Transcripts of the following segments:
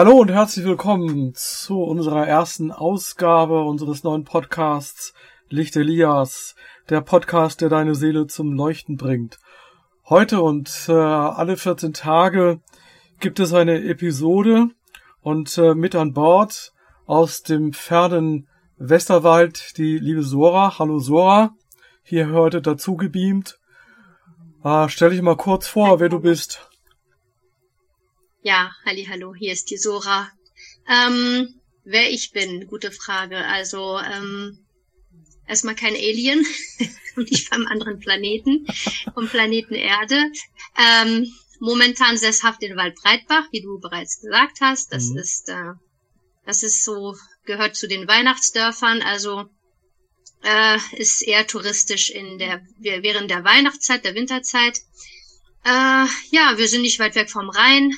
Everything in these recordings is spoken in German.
Hallo und herzlich willkommen zu unserer ersten Ausgabe unseres neuen Podcasts Licht Elias, der Podcast, der deine Seele zum Leuchten bringt. Heute und äh, alle 14 Tage gibt es eine Episode und äh, mit an Bord aus dem fernen Westerwald die liebe Sora. Hallo Sora, hier heute dazu gebeamt. Äh, stell dich mal kurz vor, wer du bist. Ja, halli, hallo, hier ist die Sora. Ähm, wer ich bin, gute Frage. Also ähm, erstmal kein Alien, ich vom anderen Planeten, vom Planeten Erde. Ähm, momentan sesshaft in Waldbreitbach, wie du bereits gesagt hast. Das mhm. ist, äh, das ist so, gehört zu den Weihnachtsdörfern, also äh, ist eher touristisch in der, während der Weihnachtszeit, der Winterzeit. Äh, ja, wir sind nicht weit weg vom Rhein,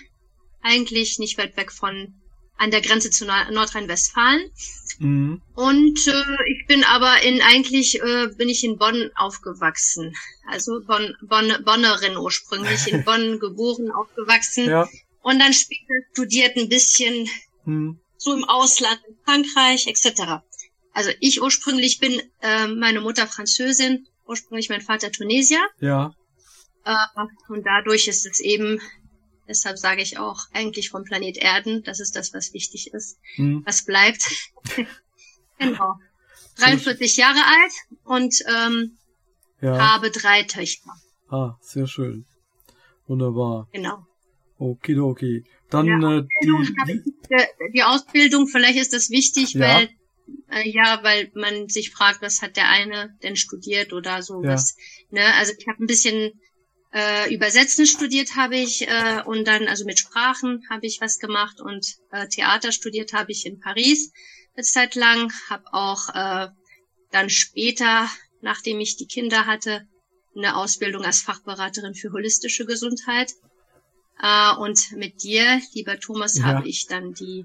eigentlich nicht weit weg von an der Grenze zu Nordrhein-Westfalen. Mhm. Und äh, ich bin aber in eigentlich äh, bin ich in Bonn aufgewachsen. Also Bonn, Bonn Bonnerin ursprünglich in Bonn geboren, aufgewachsen ja. und dann später studiert ein bisschen mhm. so im Ausland, in Frankreich etc. Also ich ursprünglich bin äh, meine Mutter Französin, ursprünglich mein Vater Tunesier. Ja. Äh, und dadurch ist es eben Deshalb sage ich auch eigentlich vom Planet Erden, das ist das, was wichtig ist, hm. was bleibt. genau. 43 Jahre alt und ähm, ja. habe drei Töchter. Ah, sehr schön. Wunderbar. Genau. Okay, okay. Dann ja, äh, die, die, die Ausbildung, vielleicht ist das wichtig, ja. weil äh, ja, weil man sich fragt, was hat der eine denn studiert oder so ja. was. Ne? Also ich habe ein bisschen äh, Übersetzen studiert habe ich äh, und dann also mit Sprachen habe ich was gemacht und äh, Theater studiert habe ich in Paris eine Zeit lang, habe auch äh, dann später, nachdem ich die Kinder hatte, eine Ausbildung als Fachberaterin für holistische Gesundheit. Äh, und mit dir, lieber Thomas, ja. habe ich dann die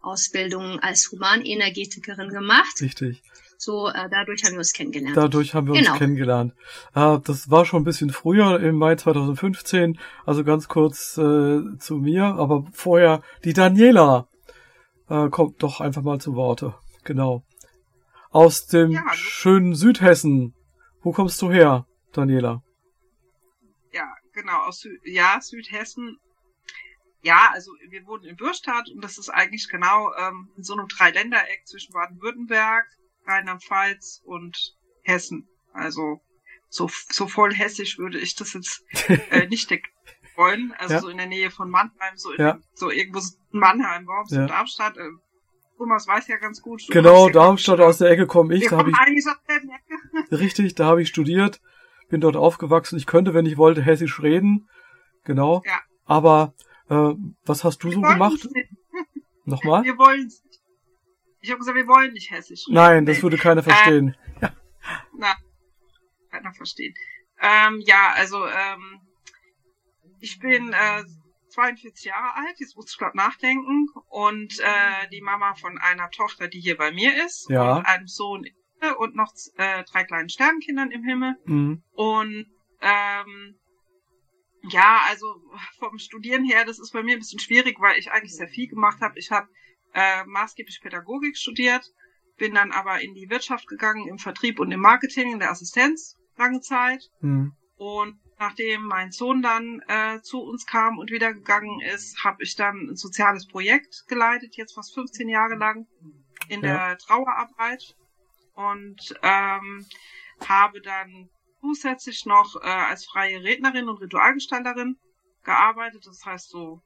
Ausbildung als Humanenergetikerin gemacht. Richtig. So, äh, dadurch haben wir uns kennengelernt. Dadurch haben wir genau. uns kennengelernt. Äh, das war schon ein bisschen früher, im Mai 2015. Also ganz kurz äh, zu mir. Aber vorher, die Daniela äh, kommt doch einfach mal zu Worte. Genau. Aus dem ja, schönen Südhessen. Wo kommst du her, Daniela? Ja, genau, aus Sü ja, Südhessen. Ja, also wir wohnen in Bürstadt und das ist eigentlich genau ähm, in so einem Dreiländereck zwischen Baden-Württemberg, Rheinland-Pfalz und Hessen. Also so, so voll hessisch würde ich das jetzt äh, nicht wollen. Also ja. so in der Nähe von Mannheim, so, in, ja. so irgendwo in Mannheim, warum ja. Darmstadt. Äh, Thomas weiß ja ganz gut. Genau, Darmstadt aus der Ecke komme ich. Da hab ich richtig, da habe ich studiert, bin dort aufgewachsen. Ich könnte, wenn ich wollte, hessisch reden. Genau. Ja. Aber äh, was hast du wir so gemacht? Nochmal? Wir wollen ich habe gesagt, wir wollen nicht hessisch. Nein, das würde keiner verstehen. Äh, na, keiner verstehen. Ähm, ja, also ähm, ich bin äh, 42 Jahre alt, jetzt muss ich gerade nachdenken, und äh, die Mama von einer Tochter, die hier bei mir ist, ja. und einem Sohn und noch äh, drei kleinen Sternenkindern im Himmel. Mhm. Und ähm, ja, also vom Studieren her, das ist bei mir ein bisschen schwierig, weil ich eigentlich sehr viel gemacht habe. Ich habe äh, maßgeblich Pädagogik studiert, bin dann aber in die Wirtschaft gegangen, im Vertrieb und im Marketing, in der Assistenz lange Zeit. Mhm. Und nachdem mein Sohn dann äh, zu uns kam und wieder gegangen ist, habe ich dann ein soziales Projekt geleitet, jetzt fast 15 Jahre lang in ja. der Trauerarbeit und ähm, habe dann zusätzlich noch äh, als freie Rednerin und Ritualgestalterin gearbeitet. Das heißt so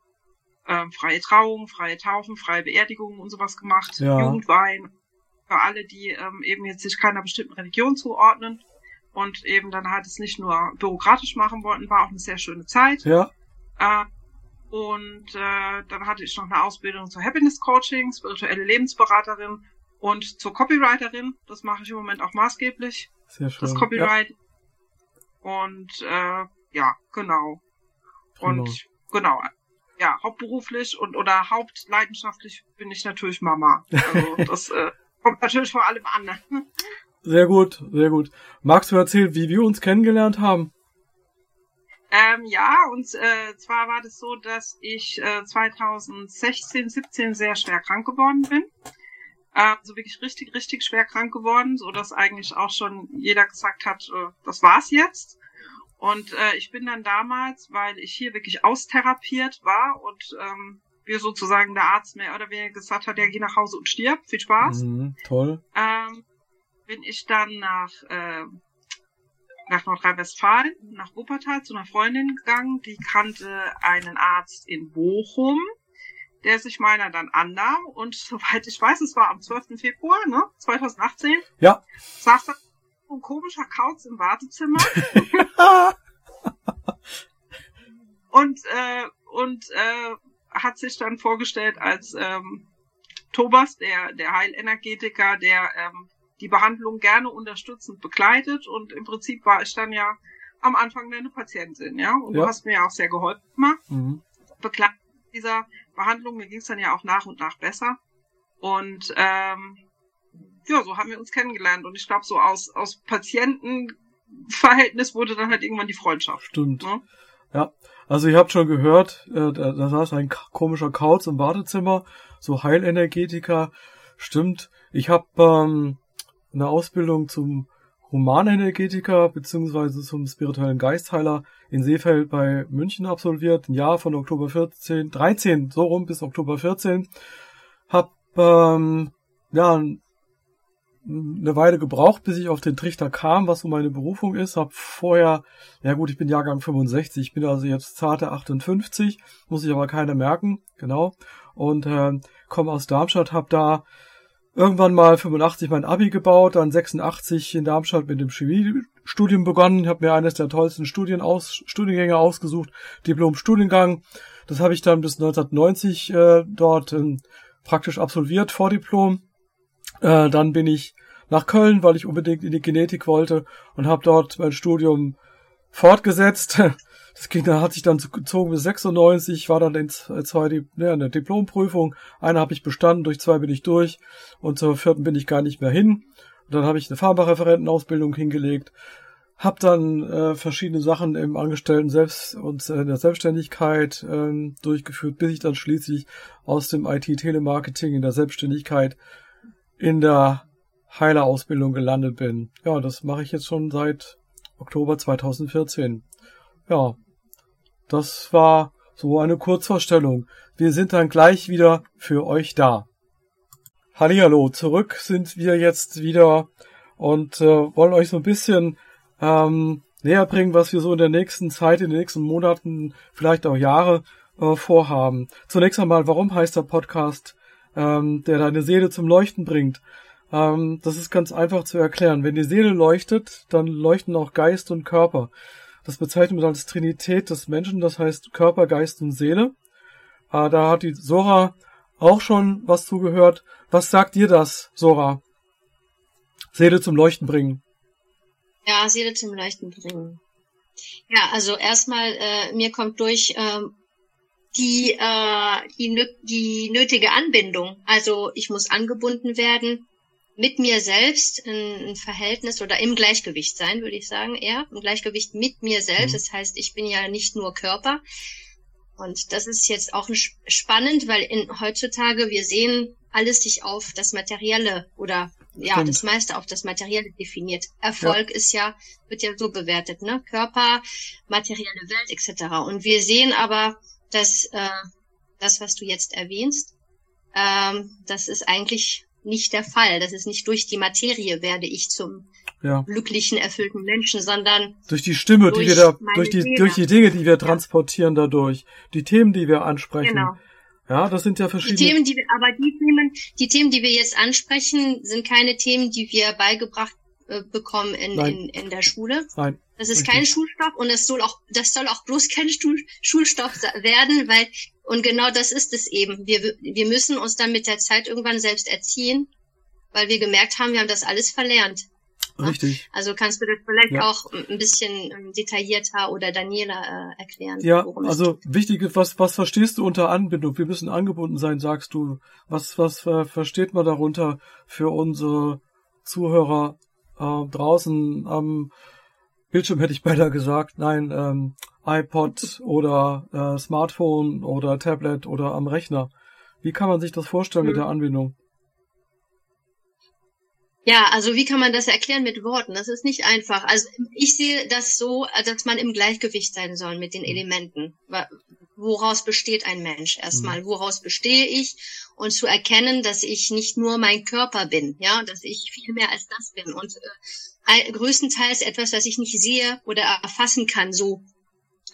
ähm, freie Trauung, freie Taufen, freie Beerdigungen und sowas gemacht, ja. Jugendwein, für alle, die ähm, eben jetzt sich keiner bestimmten Religion zuordnen und eben dann halt es nicht nur bürokratisch machen wollten, war auch eine sehr schöne Zeit. Ja. Äh, und äh, dann hatte ich noch eine Ausbildung zur Happiness Coaching, spirituelle Lebensberaterin und zur Copywriterin. Das mache ich im Moment auch maßgeblich. Sehr schön. Das Copyright. Ja. Und äh, ja, genau. Und genau ja, hauptberuflich und oder hauptleidenschaftlich bin ich natürlich Mama. Also das äh, kommt natürlich vor allem an. Ne? Sehr gut, sehr gut. Magst du erzählen, wie wir uns kennengelernt haben? Äh, Ähm, ja, und äh, zwar war das so, dass ich äh, 2016, 17 sehr schwer krank geworden bin. Äh, so wirklich richtig, richtig schwer krank geworden, so dass eigentlich auch schon jeder gesagt hat, äh, das war's jetzt. Und äh, ich bin dann damals, weil ich hier wirklich austherapiert war und ähm, wir sozusagen der Arzt mehr oder weniger gesagt hat, ja, geh nach Hause und stirb, viel Spaß. Mhm, toll. Ähm, bin ich dann nach äh, nach Nordrhein-Westfalen, nach Wuppertal zu einer Freundin gegangen, die kannte einen Arzt in Bochum, der sich meiner dann annahm und soweit ich weiß, es war am 12. Februar, ne, 2018. Ja. Saß da ein komischer Kauz im Wartezimmer. und äh, und äh, hat sich dann vorgestellt als ähm, Thomas, der der Heilenergetiker, der ähm, die Behandlung gerne unterstützend begleitet und im Prinzip war ich dann ja am Anfang deine Patientin, ja. Und ja. du hast mir ja auch sehr geholfen gemacht. Mhm. Begleitet dieser Behandlung, mir ging es dann ja auch nach und nach besser. Und ähm, ja, so haben wir uns kennengelernt. Und ich glaube, so aus, aus Patientenverhältnis wurde dann halt irgendwann die Freundschaft. Stimmt. Ne? Ja, also ihr habt schon gehört, äh, da, da saß ein komischer Kauz im Wartezimmer, so Heilenergetiker. Stimmt. Ich habe ähm, eine Ausbildung zum Humanenergetiker beziehungsweise zum spirituellen Geistheiler in Seefeld bei München absolviert, ein Jahr von Oktober 14, 13, so rum bis Oktober 14. Hab ähm, ja eine Weile gebraucht, bis ich auf den Trichter kam, was so meine Berufung ist. Hab vorher, ja gut, ich bin Jahrgang 65, ich bin also jetzt zarte 58, muss ich aber keiner merken, genau. Und äh, komme aus Darmstadt, hab da irgendwann mal 85 mein Abi gebaut, dann 86 in Darmstadt mit dem Chemiestudium begonnen, habe mir eines der tollsten Studien aus, Studiengänge ausgesucht, Diplom-Studiengang. Das habe ich dann bis 1990 äh, dort äh, praktisch absolviert, Vordiplom. Äh, dann bin ich nach Köln, weil ich unbedingt in die Genetik wollte und habe dort mein Studium fortgesetzt. Das ging, da hat sich dann gezogen bis 96, war dann in zwei ja, eine Diplomprüfung. Eine habe ich bestanden, durch zwei bin ich durch und zur vierten bin ich gar nicht mehr hin. Und dann habe ich eine Pharmareferentenausbildung hingelegt, habe dann äh, verschiedene Sachen im Angestellten selbst und äh, in der Selbstständigkeit äh, durchgeführt, bis ich dann schließlich aus dem IT-Telemarketing in der Selbstständigkeit in der Heilerausbildung gelandet bin. Ja, das mache ich jetzt schon seit Oktober 2014. Ja, das war so eine Kurzvorstellung. Wir sind dann gleich wieder für euch da. Hallihallo, zurück sind wir jetzt wieder und äh, wollen euch so ein bisschen ähm, näher bringen, was wir so in der nächsten Zeit, in den nächsten Monaten, vielleicht auch Jahre äh, vorhaben. Zunächst einmal, warum heißt der Podcast, ähm, der deine Seele zum Leuchten bringt? Ähm, das ist ganz einfach zu erklären. Wenn die Seele leuchtet, dann leuchten auch Geist und Körper. Das bezeichnet man als Trinität des Menschen, das heißt Körper, Geist und Seele. Äh, da hat die Sora auch schon was zugehört. Was sagt dir das, Sora? Seele zum Leuchten bringen. Ja, Seele zum Leuchten bringen. Ja, also erstmal, äh, mir kommt durch äh, die, äh, die, die nötige Anbindung. Also ich muss angebunden werden mit mir selbst ein, Verhältnis oder im Gleichgewicht sein, würde ich sagen, eher im Gleichgewicht mit mir selbst. Mhm. Das heißt, ich bin ja nicht nur Körper. Und das ist jetzt auch spannend, weil in, heutzutage wir sehen alles sich auf das Materielle oder ja, Stimmt. das meiste auf das Materielle definiert. Erfolg ja. ist ja, wird ja so bewertet, ne? Körper, materielle Welt etc. Und wir sehen aber, dass äh, das, was du jetzt erwähnst, ähm, das ist eigentlich nicht der Fall. Das ist nicht durch die Materie werde ich zum ja. glücklichen, erfüllten Menschen, sondern durch die Stimme, durch die wir da, durch die, Seele. durch die Dinge, die wir transportieren dadurch, die Themen, die wir ansprechen. Genau. Ja, das sind ja verschiedene. Die Themen, die wir, aber die Themen, die Themen, die wir jetzt ansprechen, sind keine Themen, die wir beigebracht äh, bekommen in, in, in der Schule. Nein. Das ist kein Schulstoff und das soll auch, das soll auch bloß kein Schul Schulstoff werden, weil, und genau das ist es eben. Wir, wir müssen uns dann mit der Zeit irgendwann selbst erziehen, weil wir gemerkt haben, wir haben das alles verlernt. Richtig. Also kannst du das vielleicht ja. auch ein bisschen ähm, detaillierter oder Daniela äh, erklären? Ja, also wichtig ist, was, was verstehst du unter Anbindung? Wir müssen angebunden sein, sagst du. Was, was äh, versteht man darunter für unsere Zuhörer äh, draußen am Bildschirm hätte ich beinahe gesagt. Nein, ähm, iPod oder äh, Smartphone oder Tablet oder am Rechner. Wie kann man sich das vorstellen mhm. mit der Anbindung? Ja, also wie kann man das erklären mit Worten? Das ist nicht einfach. Also ich sehe das so, dass man im Gleichgewicht sein soll mit den mhm. Elementen. Woraus besteht ein Mensch erstmal? Mhm. Woraus bestehe ich? Und zu erkennen, dass ich nicht nur mein Körper bin, ja, dass ich viel mehr als das bin. Und äh, größtenteils etwas, was ich nicht sehe oder erfassen kann, so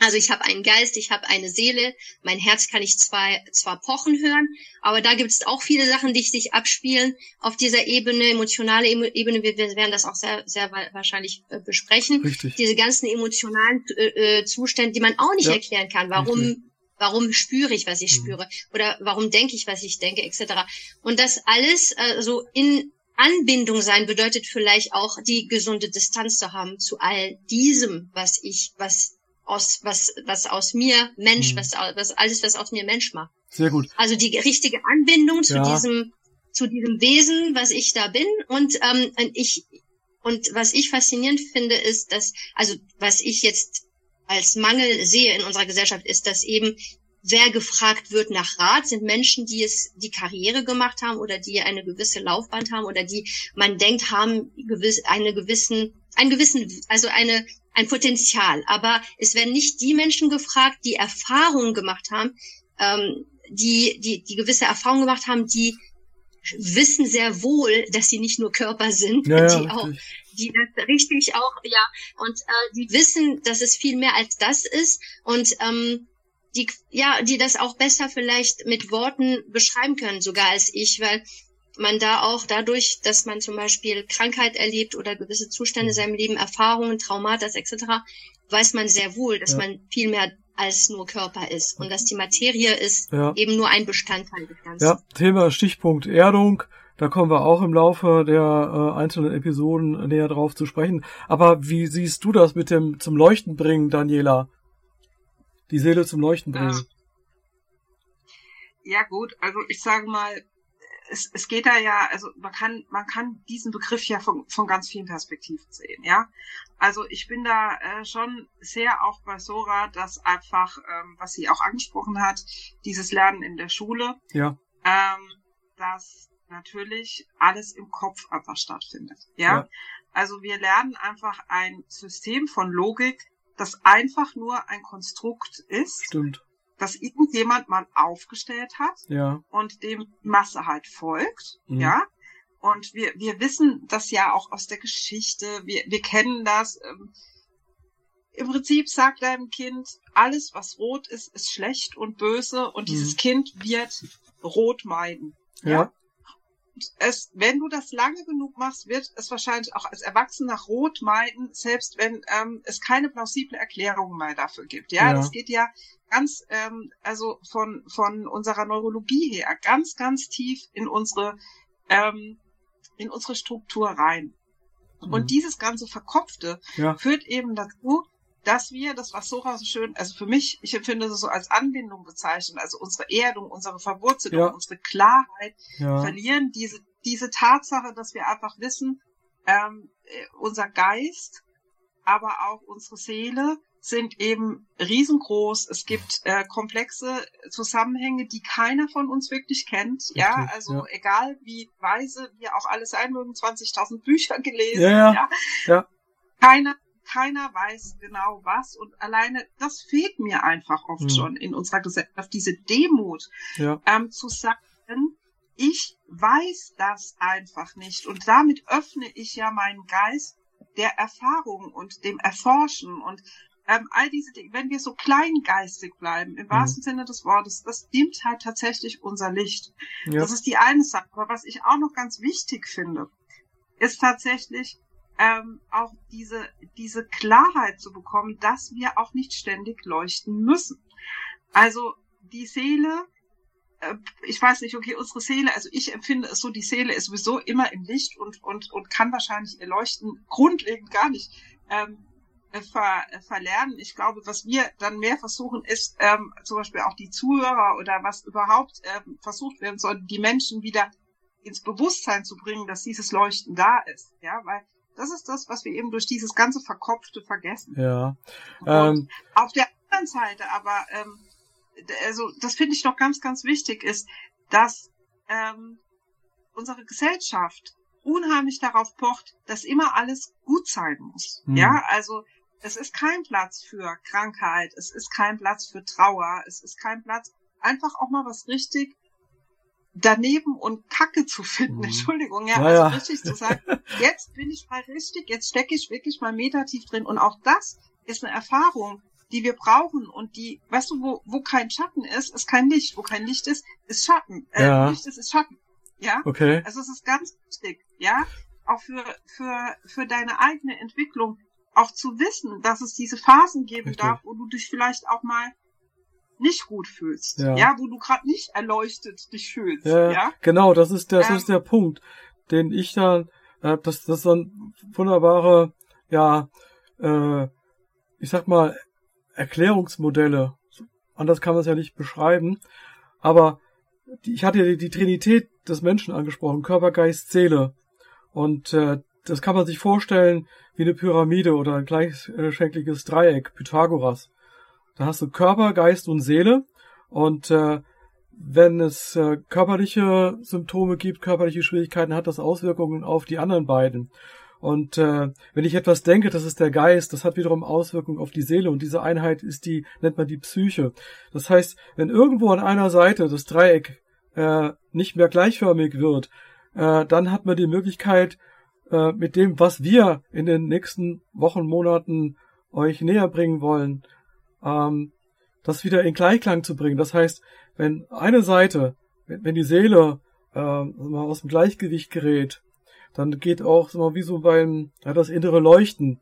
also ich habe einen Geist, ich habe eine Seele, mein Herz kann ich zwar, zwar pochen hören, aber da gibt es auch viele Sachen, die sich abspielen auf dieser Ebene, emotionale Ebene. Wir, wir werden das auch sehr, sehr wahrscheinlich äh, besprechen. Richtig. Diese ganzen emotionalen äh, äh, Zustände, die man auch nicht ja. erklären kann. Warum, Richtig. Warum spüre ich, was ich mhm. spüre? Oder warum denke ich, was ich denke, etc. Und das alles äh, so in Anbindung sein bedeutet vielleicht auch die gesunde Distanz zu haben zu all diesem, was ich, was aus was was aus mir Mensch, mhm. was, was alles was aus mir Mensch macht. Sehr gut. Also die richtige Anbindung zu ja. diesem zu diesem Wesen, was ich da bin und ähm, ich und was ich faszinierend finde ist, dass also was ich jetzt als Mangel sehe in unserer Gesellschaft ist, dass eben wer gefragt wird nach Rat, sind Menschen, die es die Karriere gemacht haben oder die eine gewisse Laufbahn haben oder die man denkt haben gewiss eine gewissen einen gewissen also eine ein Potenzial. Aber es werden nicht die Menschen gefragt, die Erfahrungen gemacht haben, ähm, die, die, die gewisse Erfahrungen gemacht haben, die wissen sehr wohl, dass sie nicht nur Körper sind, ja, die auch, die das richtig auch, ja, und äh, die wissen, dass es viel mehr als das ist und ähm, die, ja, die das auch besser vielleicht mit Worten beschreiben können, sogar als ich, weil man da auch dadurch, dass man zum Beispiel Krankheit erlebt oder gewisse Zustände in mhm. seinem Leben, Erfahrungen, Traumata etc., weiß man sehr wohl, dass ja. man viel mehr als nur Körper ist und dass die Materie ist ja. eben nur ein Bestandteil des Ganzen. Ja, Thema Stichpunkt Erdung. Da kommen wir auch im Laufe der äh, einzelnen Episoden näher drauf zu sprechen. Aber wie siehst du das mit dem zum Leuchten bringen, Daniela? Die Seele zum Leuchten bringen. Ja gut, also ich sage mal, es, es geht da ja, also man kann, man kann diesen Begriff ja von, von ganz vielen Perspektiven sehen, ja. Also ich bin da äh, schon sehr auch bei Sora, dass einfach, ähm, was sie auch angesprochen hat, dieses Lernen in der Schule, ja. ähm, dass natürlich alles im Kopf einfach stattfindet, ja? ja. Also wir lernen einfach ein System von Logik, das einfach nur ein Konstrukt ist. Stimmt das irgendjemand mal aufgestellt hat ja. und dem Masse halt folgt, mhm. ja. Und wir, wir wissen das ja auch aus der Geschichte, wir, wir kennen das. Ähm, Im Prinzip sagt deinem Kind, alles was rot ist, ist schlecht und böse und mhm. dieses Kind wird rot meiden. Ja. ja es, wenn du das lange genug machst, wird es wahrscheinlich auch als Erwachsener rot meiden, selbst wenn ähm, es keine plausible Erklärung mehr dafür gibt. Ja, ja. das geht ja ganz, ähm, also von von unserer Neurologie her, ganz, ganz tief in unsere ähm, in unsere Struktur rein. Mhm. Und dieses ganze Verkopfte ja. führt eben dazu, dass wir, das war Sora so schön, also für mich, ich empfinde es so als Anbindung bezeichnen, also unsere Erdung, unsere Verwurzelung, ja. unsere Klarheit ja. verlieren, diese, diese Tatsache, dass wir einfach wissen, ähm, äh, unser Geist, aber auch unsere Seele sind eben riesengroß. Es gibt äh, komplexe Zusammenhänge, die keiner von uns wirklich kennt. Richtig, ja, also ja. egal wie weise wir auch alles sein mögen, 20.000 Bücher gelesen. Ja, ja. ja. Keiner keiner weiß genau was und alleine das fehlt mir einfach oft hm. schon in unserer Gesellschaft, diese Demut ja. ähm, zu sagen, ich weiß das einfach nicht und damit öffne ich ja meinen Geist der Erfahrung und dem Erforschen und ähm, all diese Dinge, wenn wir so kleingeistig bleiben, im mhm. wahrsten Sinne des Wortes, das dimmt halt tatsächlich unser Licht. Ja. Das ist die eine Sache. Aber was ich auch noch ganz wichtig finde, ist tatsächlich, ähm, auch diese, diese Klarheit zu bekommen, dass wir auch nicht ständig leuchten müssen. Also die Seele, äh, ich weiß nicht, okay, unsere Seele, also ich empfinde es so, die Seele ist sowieso immer im Licht und, und, und kann wahrscheinlich ihr Leuchten grundlegend gar nicht ähm, ver, verlernen. Ich glaube, was wir dann mehr versuchen, ist ähm, zum Beispiel auch die Zuhörer oder was überhaupt ähm, versucht werden soll, die Menschen wieder ins Bewusstsein zu bringen, dass dieses Leuchten da ist. Ja, weil Das ist das, was wir eben durch dieses ganze Verkopfte vergessen. Ja. Ähm, auf der anderen Seite aber, ähm, also das finde ich noch ganz, ganz wichtig ist, dass ähm, unsere Gesellschaft unheimlich darauf pocht, dass immer alles gut sein muss. Mhm. Ja, also es ist kein Platz für Krankheit, es ist kein Platz für Trauer, es ist kein Platz, einfach auch mal was richtig daneben und Kacke zu finden. Mhm. Entschuldigung, ja, ja, also richtig zu sagen, jetzt bin ich mal richtig, jetzt stecke ich wirklich mal metertief drin. Und auch das ist eine Erfahrung, die wir brauchen und die, weißt du, wo, wo kein Schatten ist, ist kein Licht. Wo kein Licht ist, ist Schatten. Äh, ja. Licht ist, ist Schatten. Ja. Okay. Also es ist ganz wichtig, ja, auch für, für, für deine eigene Entwicklung, auch zu wissen, dass es diese Phasen geben Richtig. darf, wo du dich vielleicht auch mal nicht gut fühlst, ja, ja wo du gerade nicht erleuchtet dich fühlst, ja, ja? genau, das ist das ähm, ist der Punkt, den ich dann, äh, das das so ein wunderbare, ja, äh, ich sag mal Erklärungsmodelle, anders kann man es ja nicht beschreiben, aber ich hatte ja die, die Trinität des Menschen angesprochen, Körper, Geist, Seele. Und äh, das kann man sich vorstellen wie eine Pyramide oder ein gleichschenkliges Dreieck, Pythagoras. Da hast du Körper, Geist und Seele. Und äh, wenn es äh, körperliche Symptome gibt, körperliche Schwierigkeiten, hat das Auswirkungen auf die anderen beiden. Und äh, wenn ich etwas denke, das ist der Geist, das hat wiederum Auswirkungen auf die Seele und diese Einheit ist die, nennt man die Psyche. Das heißt, wenn irgendwo an einer Seite das Dreieck äh, nicht mehr gleichförmig wird, äh, dann hat man die Möglichkeit, äh, mit dem, was wir in den nächsten Wochen, Monaten euch näher bringen wollen, ähm, das wieder in Gleichklang zu bringen. Das heißt, wenn eine Seite, wenn, wenn die Seele äh, aus dem Gleichgewicht gerät, dann geht auch so wie so beim ja, das innere Leuchten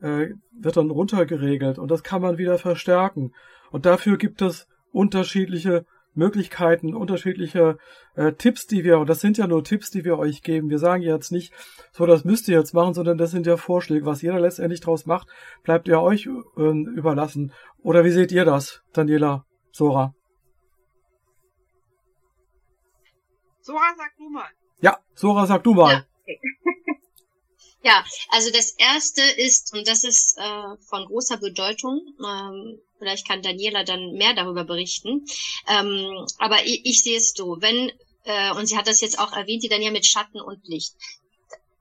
äh, wird dann runtergeregelt und das kann man wieder verstärken. Und dafür gibt es unterschiedliche Möglichkeiten, unterschiedliche äh, Tipps, die wir, und das sind ja nur Tipps, die wir euch geben. Wir sagen jetzt nicht, so das müsst ihr jetzt machen, sondern das sind ja Vorschläge. Was jeder letztendlich draus macht, bleibt ja euch äh, überlassen. Oder wie seht ihr das, Daniela, Sora? Sora, sag du mal. Ja, Sora, sag du mal. Ja. Ja also das erste ist, und das ist äh, von großer Bedeutung, ähm, Vielleicht kann Daniela dann mehr darüber berichten. Ähm, aber ich, ich sehe es so, wenn, äh, und sie hat das jetzt auch erwähnt, die Daniela mit Schatten und Licht.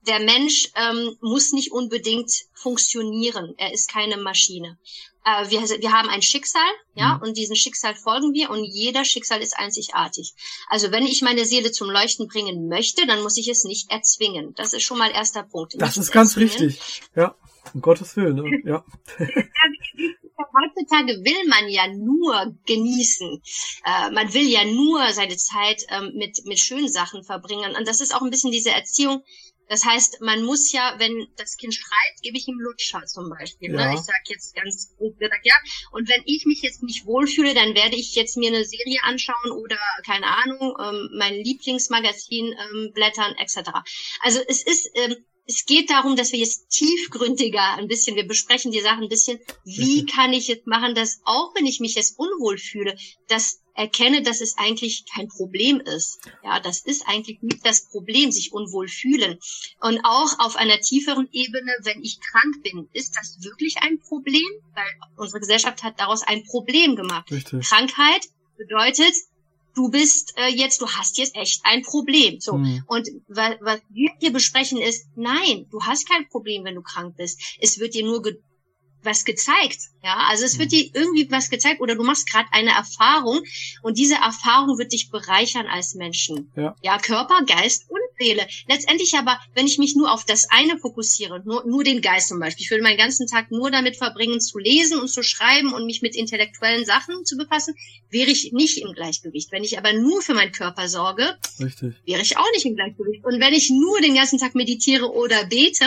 Der Mensch ähm, muss nicht unbedingt funktionieren. Er ist keine Maschine. Äh, wir, wir haben ein Schicksal, ja, mhm. und diesem Schicksal folgen wir und jeder Schicksal ist einzigartig. Also wenn ich meine Seele zum Leuchten bringen möchte, dann muss ich es nicht erzwingen. Das ist schon mal erster Punkt. Das nicht ist ganz erzwingen. richtig. Ja, um Gottes Willen. Ne? Ja. heutzutage will man ja nur genießen. Äh, man will ja nur seine Zeit ähm, mit, mit schönen Sachen verbringen. Und das ist auch ein bisschen diese Erziehung. Das heißt, man muss ja, wenn das Kind schreit, gebe ich ihm Lutscher zum Beispiel. Ne? Ja. Ne? Ich sage jetzt ganz gut gesagt, ja. Und wenn ich mich jetzt nicht wohlfühle, dann werde ich jetzt mir eine Serie anschauen oder, keine Ahnung, ähm, mein Lieblingsmagazin ähm, blättern, etc. Also es ist, ähm, es geht darum, dass wir jetzt tiefgründiger ein bisschen, wir besprechen die Sachen ein bisschen, wie kann ich jetzt machen, dass auch wenn ich mich jetzt unwohl fühle, das erkenne, dass es eigentlich kein Problem ist. Ja, das ist eigentlich nicht das Problem, sich unwohl fühlen. Und auch auf einer tieferen Ebene, wenn ich krank bin, ist das wirklich ein Problem? Weil unsere Gesellschaft hat daraus ein Problem gemacht. Richtig. Krankheit bedeutet, du bist äh, jetzt, du hast jetzt echt ein Problem. So. Mhm. Und was, was wir hier besprechen ist, nein, du hast kein Problem, wenn du krank bist. Es wird dir nur ge was gezeigt. Ja, also es wird mhm. dir irgendwie was gezeigt oder du machst gerade eine Erfahrung und diese Erfahrung wird dich bereichern als Menschen. Ja. ja, Körper, Geist und Seele. Letztendlich aber, wenn ich mich nur auf das eine fokussiere, nur, nur den Geist zum Beispiel, ich würde meinen ganzen Tag nur damit verbringen, zu lesen und zu schreiben und mich mit intellektuellen Sachen zu befassen, wäre ich nicht im Gleichgewicht. Wenn ich aber nur für meinen Körper sorge, Richtig. wäre ich auch nicht im Gleichgewicht. Und wenn ich nur den ganzen Tag meditiere oder bete,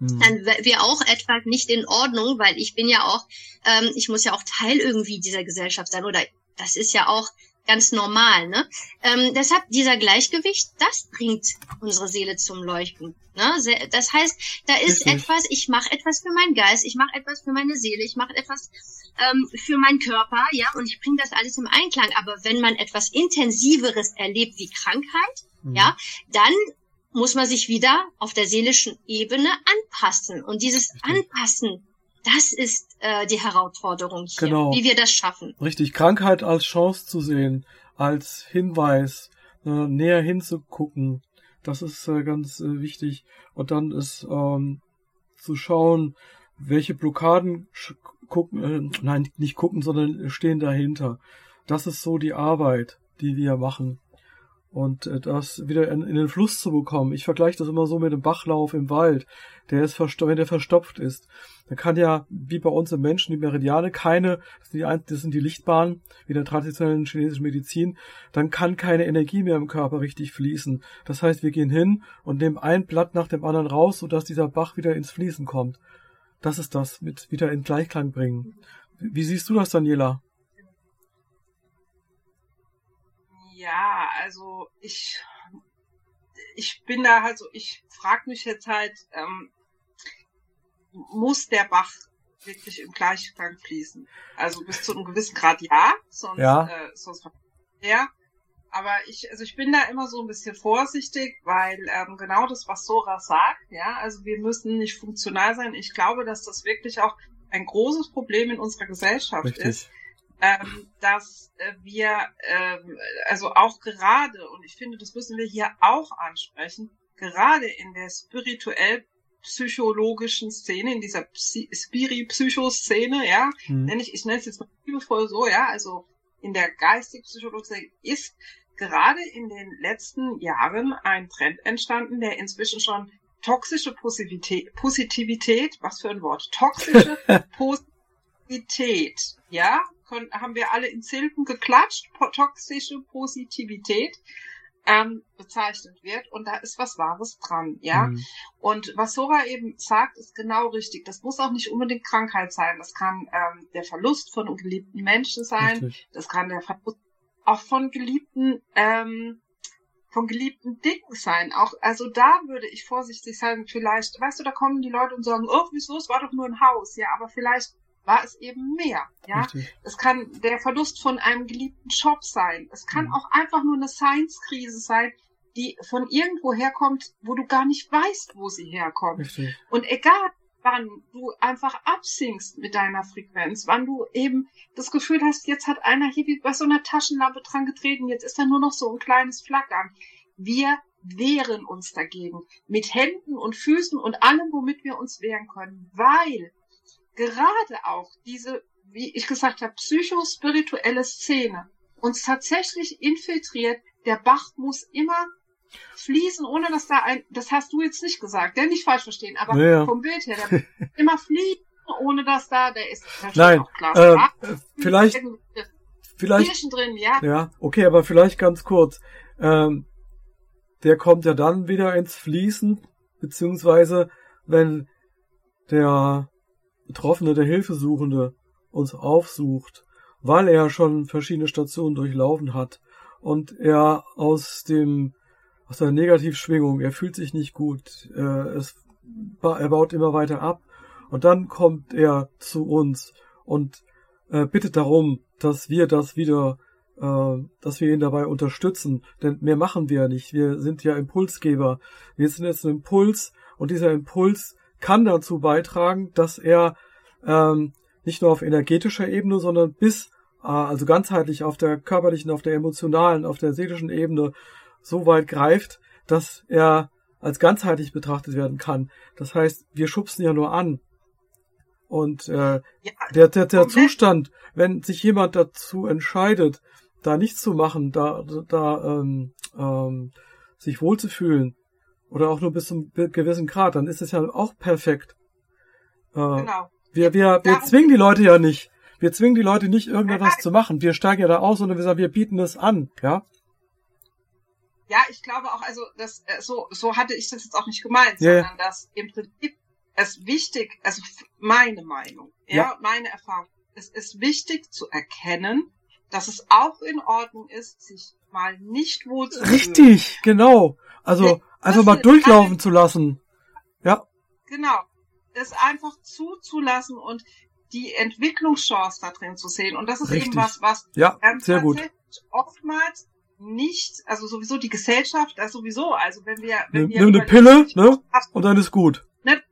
hm. dann wäre auch etwas nicht in Ordnung, weil ich bin ja auch, ähm, ich muss ja auch Teil irgendwie dieser Gesellschaft sein oder das ist ja auch ganz normal. Ne? Ähm, deshalb dieser Gleichgewicht, das bringt unsere Seele zum Leuchten. Ne? Das heißt, da ist Richtig. etwas, ich mache etwas für meinen Geist, ich mache etwas für meine Seele, ich mache etwas ähm, für meinen Körper, ja, und ich bringe das alles im Einklang. Aber wenn man etwas Intensiveres erlebt wie Krankheit, mhm. ja, dann muss man sich wieder auf der seelischen Ebene anpassen. Und dieses Anpassen, das ist äh, die Herausforderung hier, Genau. wie wir das schaffen. Richtig, Krankheit als Chance zu sehen, als Hinweis, äh, näher hinzugucken, das ist äh, ganz äh, wichtig. Und dann ist ähm, zu schauen, welche Blockaden gucken, äh, nein, nicht gucken, sondern stehen dahinter. Das ist so die Arbeit, die wir machen. Und äh, das wieder in, den Fluss zu bekommen. Ich vergleiche das immer so mit dem Bachlauf im Wald. Der ist verstopft, wenn der verstopft ist. Da kann ja, wie bei uns im Menschen, die Meridiane, keine, das sind die, das sind die Lichtbahnen, wie in der traditionellen chinesischen Medizin, dann kann keine Energie mehr im Körper richtig fließen. Das heißt, wir gehen hin und nehmen ein Blatt nach dem anderen raus, sodass dieser Bach wieder ins Fließen kommt. Das ist das, mit wieder in Gleichklang bringen. Wie siehst du das, Daniela? Ja, also ich, ich bin da halt so, ich frage mich jetzt halt, ähm, muss der Bach wirklich im Gleichklang fließen? Also bis zu einem gewissen Grad ja, sonst, Ja. Äh, sonst ja. Aber ich, also ich bin da immer so ein bisschen vorsichtig, weil ähm, genau das, was Sora sagt, ja, also wir müssen nicht funktional sein. Ich glaube, dass das wirklich auch ein großes Problem in unserer Gesellschaft ist Richtig. Ähm, dass äh, wir, ähm, also auch gerade, und ich finde, das müssen wir hier auch ansprechen, gerade in der spirituell psychologischen Szene, in dieser Psy Spiri-Psycho-Szene, ja, Hm. nenne ich, ich nenne es jetzt mal liebevoll so, ja, also in der geistig-psychologischen ist gerade in den letzten Jahren ein Trend entstanden, der inzwischen schon toxische Positivität, Positivität was für ein Wort, toxische Positivität, ja, Kon haben wir alle in Zilpen geklatscht, toxische Positivität ähm, bezeichnet wird und da ist was Wahres dran, ja. Hm. Und was Sora eben sagt, ist genau richtig. Das muss auch nicht unbedingt Krankheit sein. Das kann ähm, der Verlust von geliebten Menschen sein. Richtig. Das kann der Verlust auch von geliebten, ähm, von geliebten Dingen sein. Auch, also da würde ich vorsichtig sein, vielleicht, weißt du, da kommen die Leute und sagen, oh, wieso, es war doch nur ein Haus. Ja, aber vielleicht war es eben mehr. Ja, Richtig. es kann der Verlust von einem geliebten Job sein. Es kann Mhm. auch einfach nur eine Science-Krise sein, die von irgendwo herkommt, wo du gar nicht weißt, wo sie herkommt. Richtig. Und egal, wann du einfach absinkst mit deiner Frequenz, wann du eben das Gefühl hast, jetzt hat einer hier wie bei so einer Taschenlampe dran getreten, jetzt ist da nur noch so ein kleines Flackern. Wir wehren uns dagegen. Mit Händen und Füßen und allem, womit wir uns wehren können. Weil gerade auch diese, wie ich gesagt habe, psychospirituelle Szene uns tatsächlich infiltriert. Der Bach muss immer fließen, ohne dass da ein, das hast du jetzt nicht gesagt, der nicht falsch verstehen, aber Ja, ja. vom Bild her, der muss immer fließen, ohne dass da, der ist, Nein, auch klar, äh, vielleicht, vielleicht, drin, ja, ja, okay, aber vielleicht ganz kurz. Ähm, der kommt ja dann wieder ins Fließen, beziehungsweise wenn der Betroffene, der Hilfesuchende uns aufsucht, weil er schon verschiedene Stationen durchlaufen hat und er aus dem aus der Negativschwingung, er fühlt sich nicht gut, äh, es, er baut immer weiter ab und dann kommt er zu uns und äh, bittet darum, dass wir das wieder, äh, dass wir ihn dabei unterstützen, denn mehr machen wir ja nicht. Wir sind ja Impulsgeber. Wir sind jetzt ein Impuls und dieser Impuls kann dazu beitragen, dass er ähm, nicht nur auf energetischer Ebene, sondern bis, äh, also ganzheitlich auf der körperlichen, auf der emotionalen, auf der seelischen Ebene so weit greift, dass er als ganzheitlich betrachtet werden kann. Das heißt, wir schubsen ja nur an. Und äh, ja, der, der, der. Zustand, wenn sich jemand dazu entscheidet, da nichts zu machen, da, da ähm, ähm, sich wohlzufühlen oder auch nur bis zum gewissen Grad, dann ist es ja auch perfekt. Äh, genau. wir, wir, wir Darum- zwingen die Leute ja nicht. Wir zwingen die Leute nicht, irgendetwas zu machen. Wir steigen ja da aus, sondern wir sagen, wir bieten es an, ja? Ja, ich glaube auch, also das äh, so so hatte ich das jetzt auch nicht gemeint, ja. sondern dass im Prinzip es wichtig, also meine Meinung, ja, Ja. meine Erfahrung, es ist wichtig zu erkennen, dass es auch in Ordnung ist, sich mal nicht wohl zu fühlen. Richtig, genau. Also einfach mal durchlaufen alle- zu lassen. Ja, Genau. Das einfach zuzulassen und die Entwicklungschance da drin zu sehen. Und das ist Richtig. eben was, was ja, sehr gut. oftmals nicht, also sowieso die Gesellschaft, also sowieso, also wenn wir, wenn wir nimm eine Pille, ne, und dann ist gut. Ne,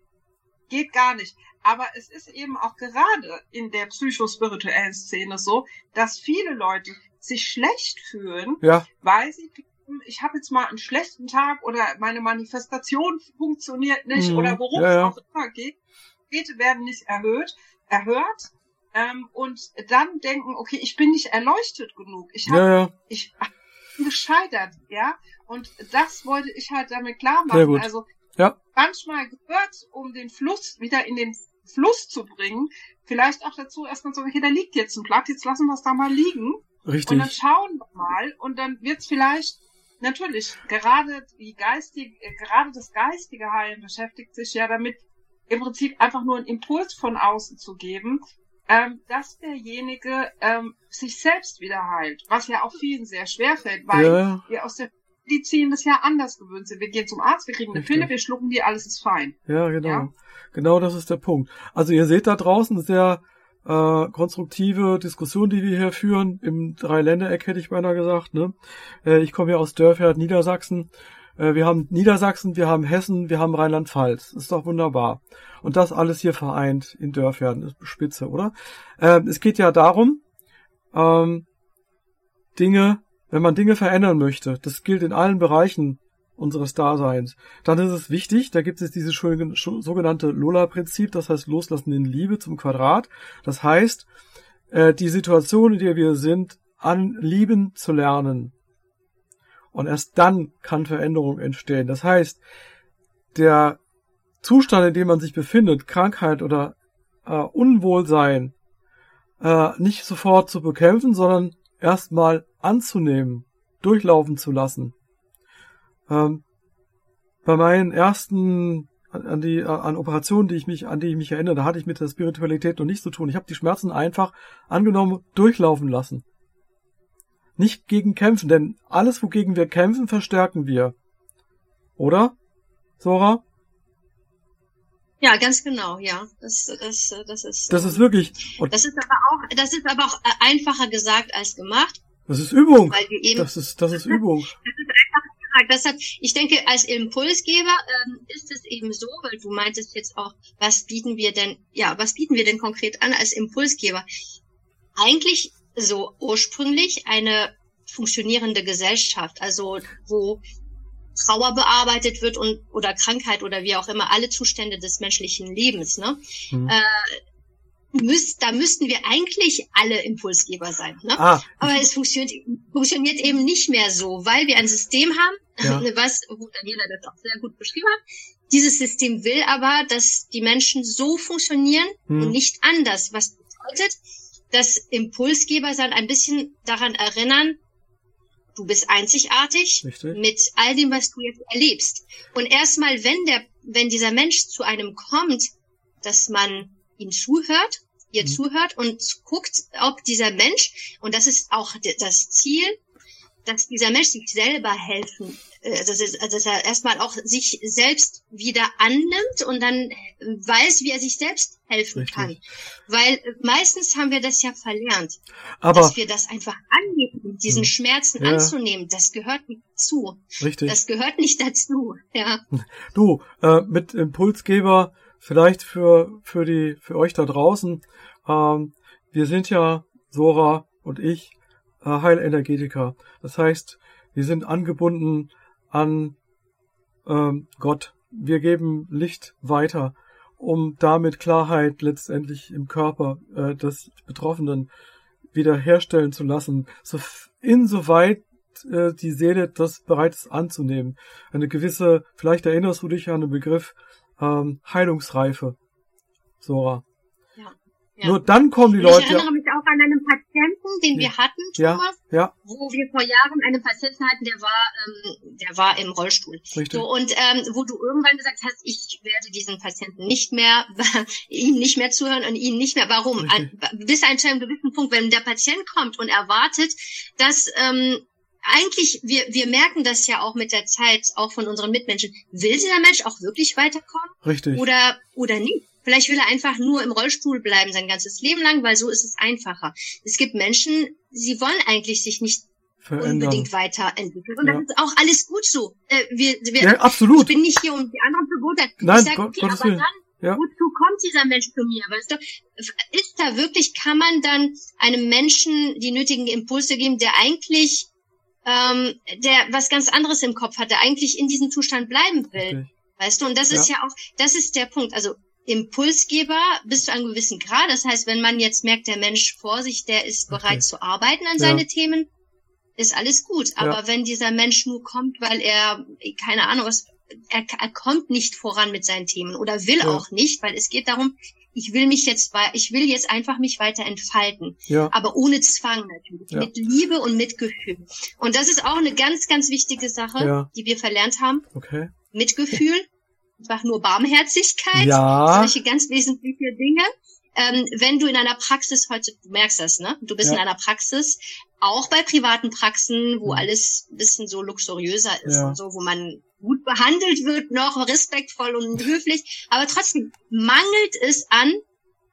geht gar nicht. Aber es ist eben auch gerade in der psychospirituellen Szene so, dass viele Leute sich schlecht fühlen, ja. weil sie ich habe jetzt mal einen schlechten Tag oder meine Manifestation funktioniert nicht mhm. oder worum ja, es auch immer geht. Gebete werden nicht erhöht, erhört ähm, und dann denken, okay, ich bin nicht erleuchtet genug. Ich habe ja, ja. ich hab gescheitert, ja. Und das wollte ich halt damit klar machen. Also ja. manchmal gehört, um den Fluss wieder in den Fluss zu bringen, vielleicht auch dazu erstmal so, okay, da liegt jetzt ein Blatt, jetzt lassen wir es da mal liegen. Richtig. Und dann schauen wir mal und dann wird es vielleicht natürlich gerade die geistige, äh, gerade das geistige Heilen beschäftigt sich ja damit, im Prinzip einfach nur einen Impuls von außen zu geben, ähm, dass derjenige ähm, sich selbst wieder heilt, was ja auch vielen sehr schwer fällt, weil ja. wir aus der Medizin das ja anders gewöhnt sind. Wir gehen zum Arzt, wir kriegen eine Richtig. Pille, wir schlucken die, alles ist fein. Ja, genau. Ja? Genau das ist der Punkt. Also ihr seht da draußen sehr äh, konstruktive Diskussion, die wir hier führen, im Dreiländereck hätte ich beinahe gesagt. Ne? Äh, ich komme ja aus Dörfert, Niedersachsen. Äh, wir haben Niedersachsen, wir haben Hessen, wir haben Rheinland-Pfalz. Ist doch wunderbar. Und das alles hier vereint in Dörfern. Ist spitze, oder? Äh, es geht ja darum, ähm, Dinge, wenn man Dinge verändern möchte, das gilt in allen Bereichen unseres Daseins, dann ist es wichtig, da gibt es dieses sogenannte Lola-Prinzip, das heißt Loslassen in Liebe zum Quadrat. Das heißt, äh, die Situation, in der wir sind, an Lieben zu lernen. Und erst dann kann Veränderung entstehen. Das heißt, der Zustand, in dem man sich befindet, Krankheit oder äh, Unwohlsein, äh, nicht sofort zu bekämpfen, sondern erstmal anzunehmen, durchlaufen zu lassen. Ähm, bei meinen ersten an die an Operationen, die ich mich an die ich mich erinnere, da hatte ich mit der Spiritualität noch nichts zu tun. Ich habe die Schmerzen einfach angenommen durchlaufen lassen. Nicht gegen kämpfen, denn alles, wogegen wir kämpfen, verstärken wir. Oder? Sora? Ja, ganz genau, ja. Das, das, das ist. Das ist wirklich. das ist aber auch, das ist aber auch einfacher gesagt als gemacht. Das ist Übung. Weil wir eben, das ist, das ist Übung. Das ist einfach. Deshalb, ich denke, als Impulsgeber ähm, ist es eben so, weil du meintest jetzt auch, was bieten wir denn, ja, was bieten wir denn konkret an als Impulsgeber? Eigentlich so ursprünglich eine funktionierende Gesellschaft, also wo Trauer bearbeitet wird und oder Krankheit oder wie auch immer alle Zustände des menschlichen Lebens. Ne? Mhm. Äh, müß, da müssten wir eigentlich alle Impulsgeber sein. Ne? Ah. Aber es funktioniert, funktioniert eben nicht mehr so, weil wir ein System haben, ja. was, wo Daniela das auch sehr gut beschrieben hat. Dieses System will aber, dass die Menschen so funktionieren hm. und nicht anders, was bedeutet, dass Impulsgeber sein ein bisschen daran erinnern, du bist einzigartig Richtig. mit all dem, was du jetzt erlebst. Und erstmal, wenn der, wenn dieser Mensch zu einem kommt, dass man ihm zuhört, ihr mhm. zuhört und guckt, ob dieser Mensch, und das ist auch das Ziel, dass dieser Mensch sich selber helfen, äh, also, dass er erstmal auch sich selbst wieder annimmt und dann weiß, wie er sich selbst helfen Richtig. kann. Weil meistens haben wir das ja verlernt, Aber, dass wir das einfach annehmen, diesen hm. Schmerzen ja. anzunehmen. Das gehört nicht dazu. Richtig. Das gehört nicht dazu. Ja. Du äh, mit Impulsgeber vielleicht für, für die, für euch da draußen. Ähm, wir sind ja, Sora und ich, äh, Heilenergetiker. Das heißt, wir sind angebunden an ähm, Gott. Wir geben Licht weiter, um damit Klarheit letztendlich im Körper äh, des Betroffenen wiederherstellen zu lassen, so insoweit äh, die Seele das bereit ist anzunehmen. Eine gewisse, vielleicht erinnerst du dich an den Begriff ähm, Heilungsreife, Sora. Ja, ja. Nur dann kommen die ich Leute. Ich erinnere mich auch an einen Patienten, den wir hatten, Thomas, ja, ja. wo wir vor Jahren einen Patienten hatten, der war, ähm, der war im Rollstuhl. Richtig. So, und ähm, wo du irgendwann gesagt hast, ich werde diesen Patienten nicht mehr, ihm nicht mehr zuhören und ihn nicht mehr. Warum? An, bis ein zu einem gewissen Punkt, wenn der Patient kommt und erwartet, dass ähm, eigentlich, wir, wir merken das ja auch mit der Zeit, auch von unseren Mitmenschen. Will dieser Mensch auch wirklich weiterkommen? Richtig. Oder, oder nicht? Vielleicht will er einfach nur im Rollstuhl bleiben sein ganzes Leben lang, weil so ist es einfacher. Es gibt Menschen, sie wollen eigentlich sich nicht verändern. unbedingt weiterentwickeln. Und Ja. das ist auch alles gut so. Äh, wir, wir, Ja, absolut. Ich bin nicht hier, um die anderen zu beurteilen. Nein, ich sage, okay, aber dann, Ja. wozu kommt dieser Mensch zu mir? Weißt du, ist da wirklich, kann man dann einem Menschen die nötigen Impulse geben, der eigentlich, ähm, der was ganz anderes im Kopf hat, der eigentlich in diesem Zustand bleiben will? Richtig. Weißt du, und das ist ja auch, das ist der Punkt. Also Impulsgeber bis zu einem gewissen Grad. Das heißt, wenn man jetzt merkt, der Mensch vor sich, der ist bereit Okay. zu arbeiten an Ja. seine Themen, ist alles gut. Aber wenn dieser Mensch nur kommt, weil er, keine Ahnung, was, er, er kommt nicht voran mit seinen Themen oder will Ja. auch nicht, weil es geht darum, ich will mich jetzt, ich will jetzt einfach mich weiter entfalten Ja, aber ohne Zwang natürlich, Ja. mit Liebe und Mitgefühl. Und das ist auch eine ganz, ganz wichtige Sache, Ja. die wir verlernt haben. okay. Mitgefühl, einfach nur Barmherzigkeit, Ja. solche ganz wesentliche Dinge. Ähm, wenn du in einer Praxis heute, du merkst das, ne? Du bist Ja. in einer Praxis, auch bei privaten Praxen, wo Mhm. alles ein bisschen so luxuriöser ist Ja. und so, wo man gut behandelt wird, noch respektvoll und höflich, aber trotzdem mangelt es an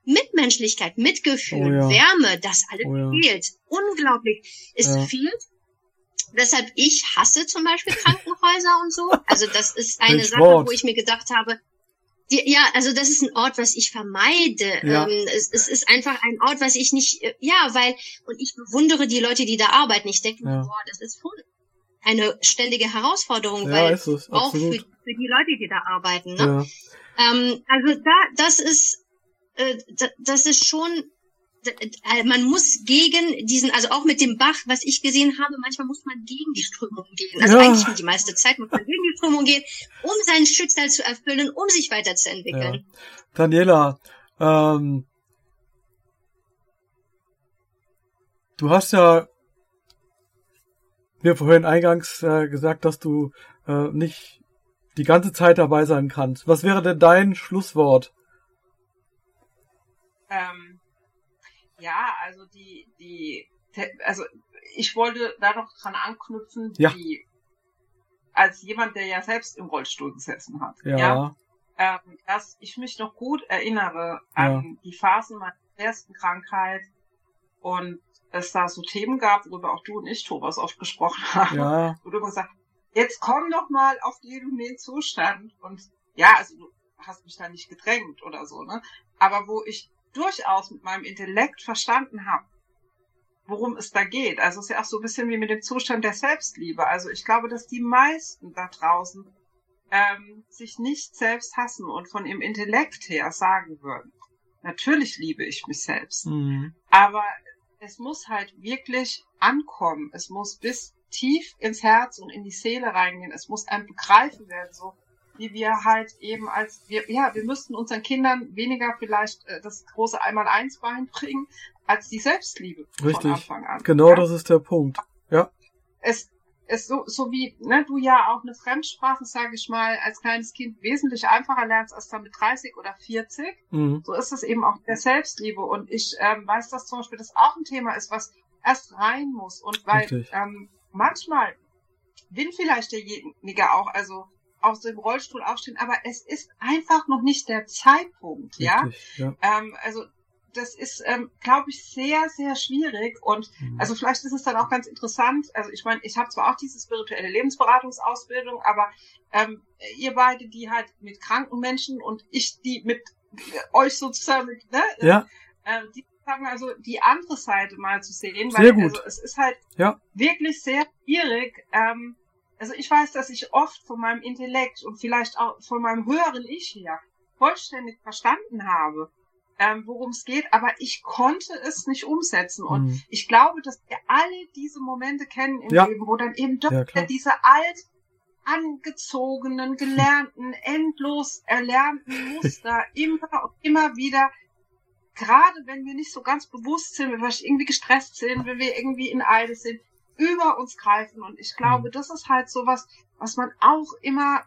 Mitmenschlichkeit, Mitgefühl, Oh ja. Wärme, das alles Oh ja. fehlt. Unglaublich. Es Ja. fehlt. Weshalb ich hasse zum Beispiel Krankenhäuser und so. Also das ist eine Sache, wo ich mir gedacht habe, die, ja, also das ist ein Ort, was ich vermeide. Ja. Ähm, es, es ist einfach ein Ort, was ich nicht, äh, ja, weil, und ich bewundere die Leute, die da arbeiten. Ich denke mir, Ja. boah, das ist schon eine ständige Herausforderung, Ja, weil es, auch für, für die Leute, die da arbeiten. Ne? Ja, Ähm, also da, das ist, äh, da, das ist schon, man muss gegen diesen, also auch mit dem Bach, was ich gesehen habe, manchmal muss man gegen die Strömung gehen. Also Ja. eigentlich die meiste Zeit muss man gegen die Strömung gehen, um seinen Schicksal zu erfüllen, um sich weiterzuentwickeln. Daniela, ähm, du hast ja mir vorhin eingangs äh, gesagt, dass du äh, nicht die ganze Zeit dabei sein kannst. Was wäre denn dein Schlusswort? Ähm, ja, also die, die, also ich wollte da noch dran anknüpfen, Ja. die, als jemand, der ja selbst im Rollstuhl gesessen hat, Ja, ähm, dass ich mich noch gut erinnere an die Phasen meiner ersten Krankheit und es da so Themen gab, worüber auch du und ich, Thomas, oft gesprochen haben, ja, wo du immer gesagt jetzt komm doch mal auf den den Zustand und ja, also du hast mich da nicht gedrängt oder so, ne? Aber wo ich durchaus mit meinem Intellekt verstanden habe, worum es da geht. Also es ist ja auch so ein bisschen wie mit dem Zustand der Selbstliebe. Also ich glaube, dass die meisten da draußen ähm, sich nicht selbst hassen und von ihrem Intellekt her sagen würden, natürlich liebe ich mich selbst. mhm. Aber es muss halt wirklich ankommen. Es muss bis tief ins Herz und in die Seele reingehen. Es muss einem begreifen werden, so wie wir halt eben als wir ja, wir müssten unseren Kindern weniger vielleicht äh, das große Einmal-eins beibringen als die Selbstliebe Richtig. von Anfang an. genau ja? das ist der Punkt. Ja, es es so, so wie ne, du ja auch eine Fremdsprache, sage ich mal, als kleines Kind wesentlich einfacher lernst als dann mit 30 oder 40 mhm. so ist es eben auch der Selbstliebe. Und ich ähm, weiß, dass zum Beispiel das auch ein Thema ist, was erst rein muss. Und weil Richtig. ähm, manchmal will vielleicht derjenige auch, also aus dem Rollstuhl aufstehen, aber es ist einfach noch nicht der Zeitpunkt, ja. richtig. Ja. Ähm, also das ist, ähm, glaube ich, sehr, sehr schwierig. Und Mhm. also vielleicht ist es dann auch ganz interessant. Also ich meine, ich habe zwar auch diese spirituelle Lebensberatungsausbildung, aber ähm, ihr beide, die halt mit kranken Menschen und ich, die mit äh, euch sozusagen, mit, ne, ja, äh, die sagen also die andere Seite mal zu sehen, Sehr weil gut. also es ist halt Ja. wirklich sehr schwierig. Ähm, also ich weiß, dass ich oft von meinem Intellekt und vielleicht auch von meinem höheren Ich her vollständig verstanden habe, ähm, worum es geht, aber ich konnte es nicht umsetzen. Und mhm. ich glaube, dass wir alle diese Momente kennen im Ja. Leben, wo dann eben doch Ja, diese alt angezogenen, gelernten, endlos erlernten Muster immer und immer wieder, gerade wenn wir nicht so ganz bewusst sind, wenn wir irgendwie gestresst sind, wenn wir irgendwie in Eile sind, über uns greifen. Und ich glaube, Mhm. das ist halt sowas, was man auch immer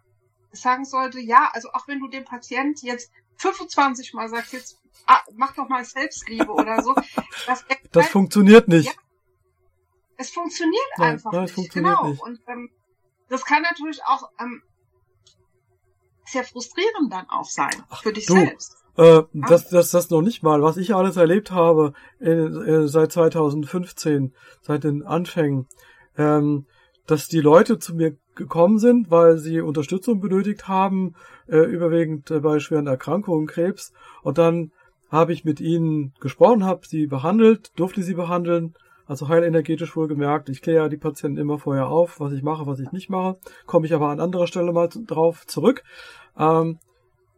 sagen sollte, ja, also auch wenn du dem Patient jetzt 25 Mal sagst, jetzt ah, mach doch mal Selbstliebe oder so, dass er Das funktioniert nicht. Ja. es funktioniert Nein, einfach nein, nicht. funktioniert genau. nicht. Und ähm, das kann natürlich auch ähm, sehr frustrierend dann auch sein für dich du. selbst. Äh, das, das, das noch nicht mal. Was ich alles erlebt habe in, äh, seit 2015, seit den Anfängen, ähm, dass die Leute zu mir gekommen sind, weil sie Unterstützung benötigt haben, äh, überwiegend äh, bei schweren Erkrankungen, Krebs. Und dann habe ich mit ihnen gesprochen, habe sie behandelt, durfte sie behandeln, also heilenergetisch wohl gemerkt. Ich kläre ja die Patienten immer vorher auf, was ich mache, was ich nicht mache. Komme ich aber an anderer Stelle mal drauf zurück. Ähm,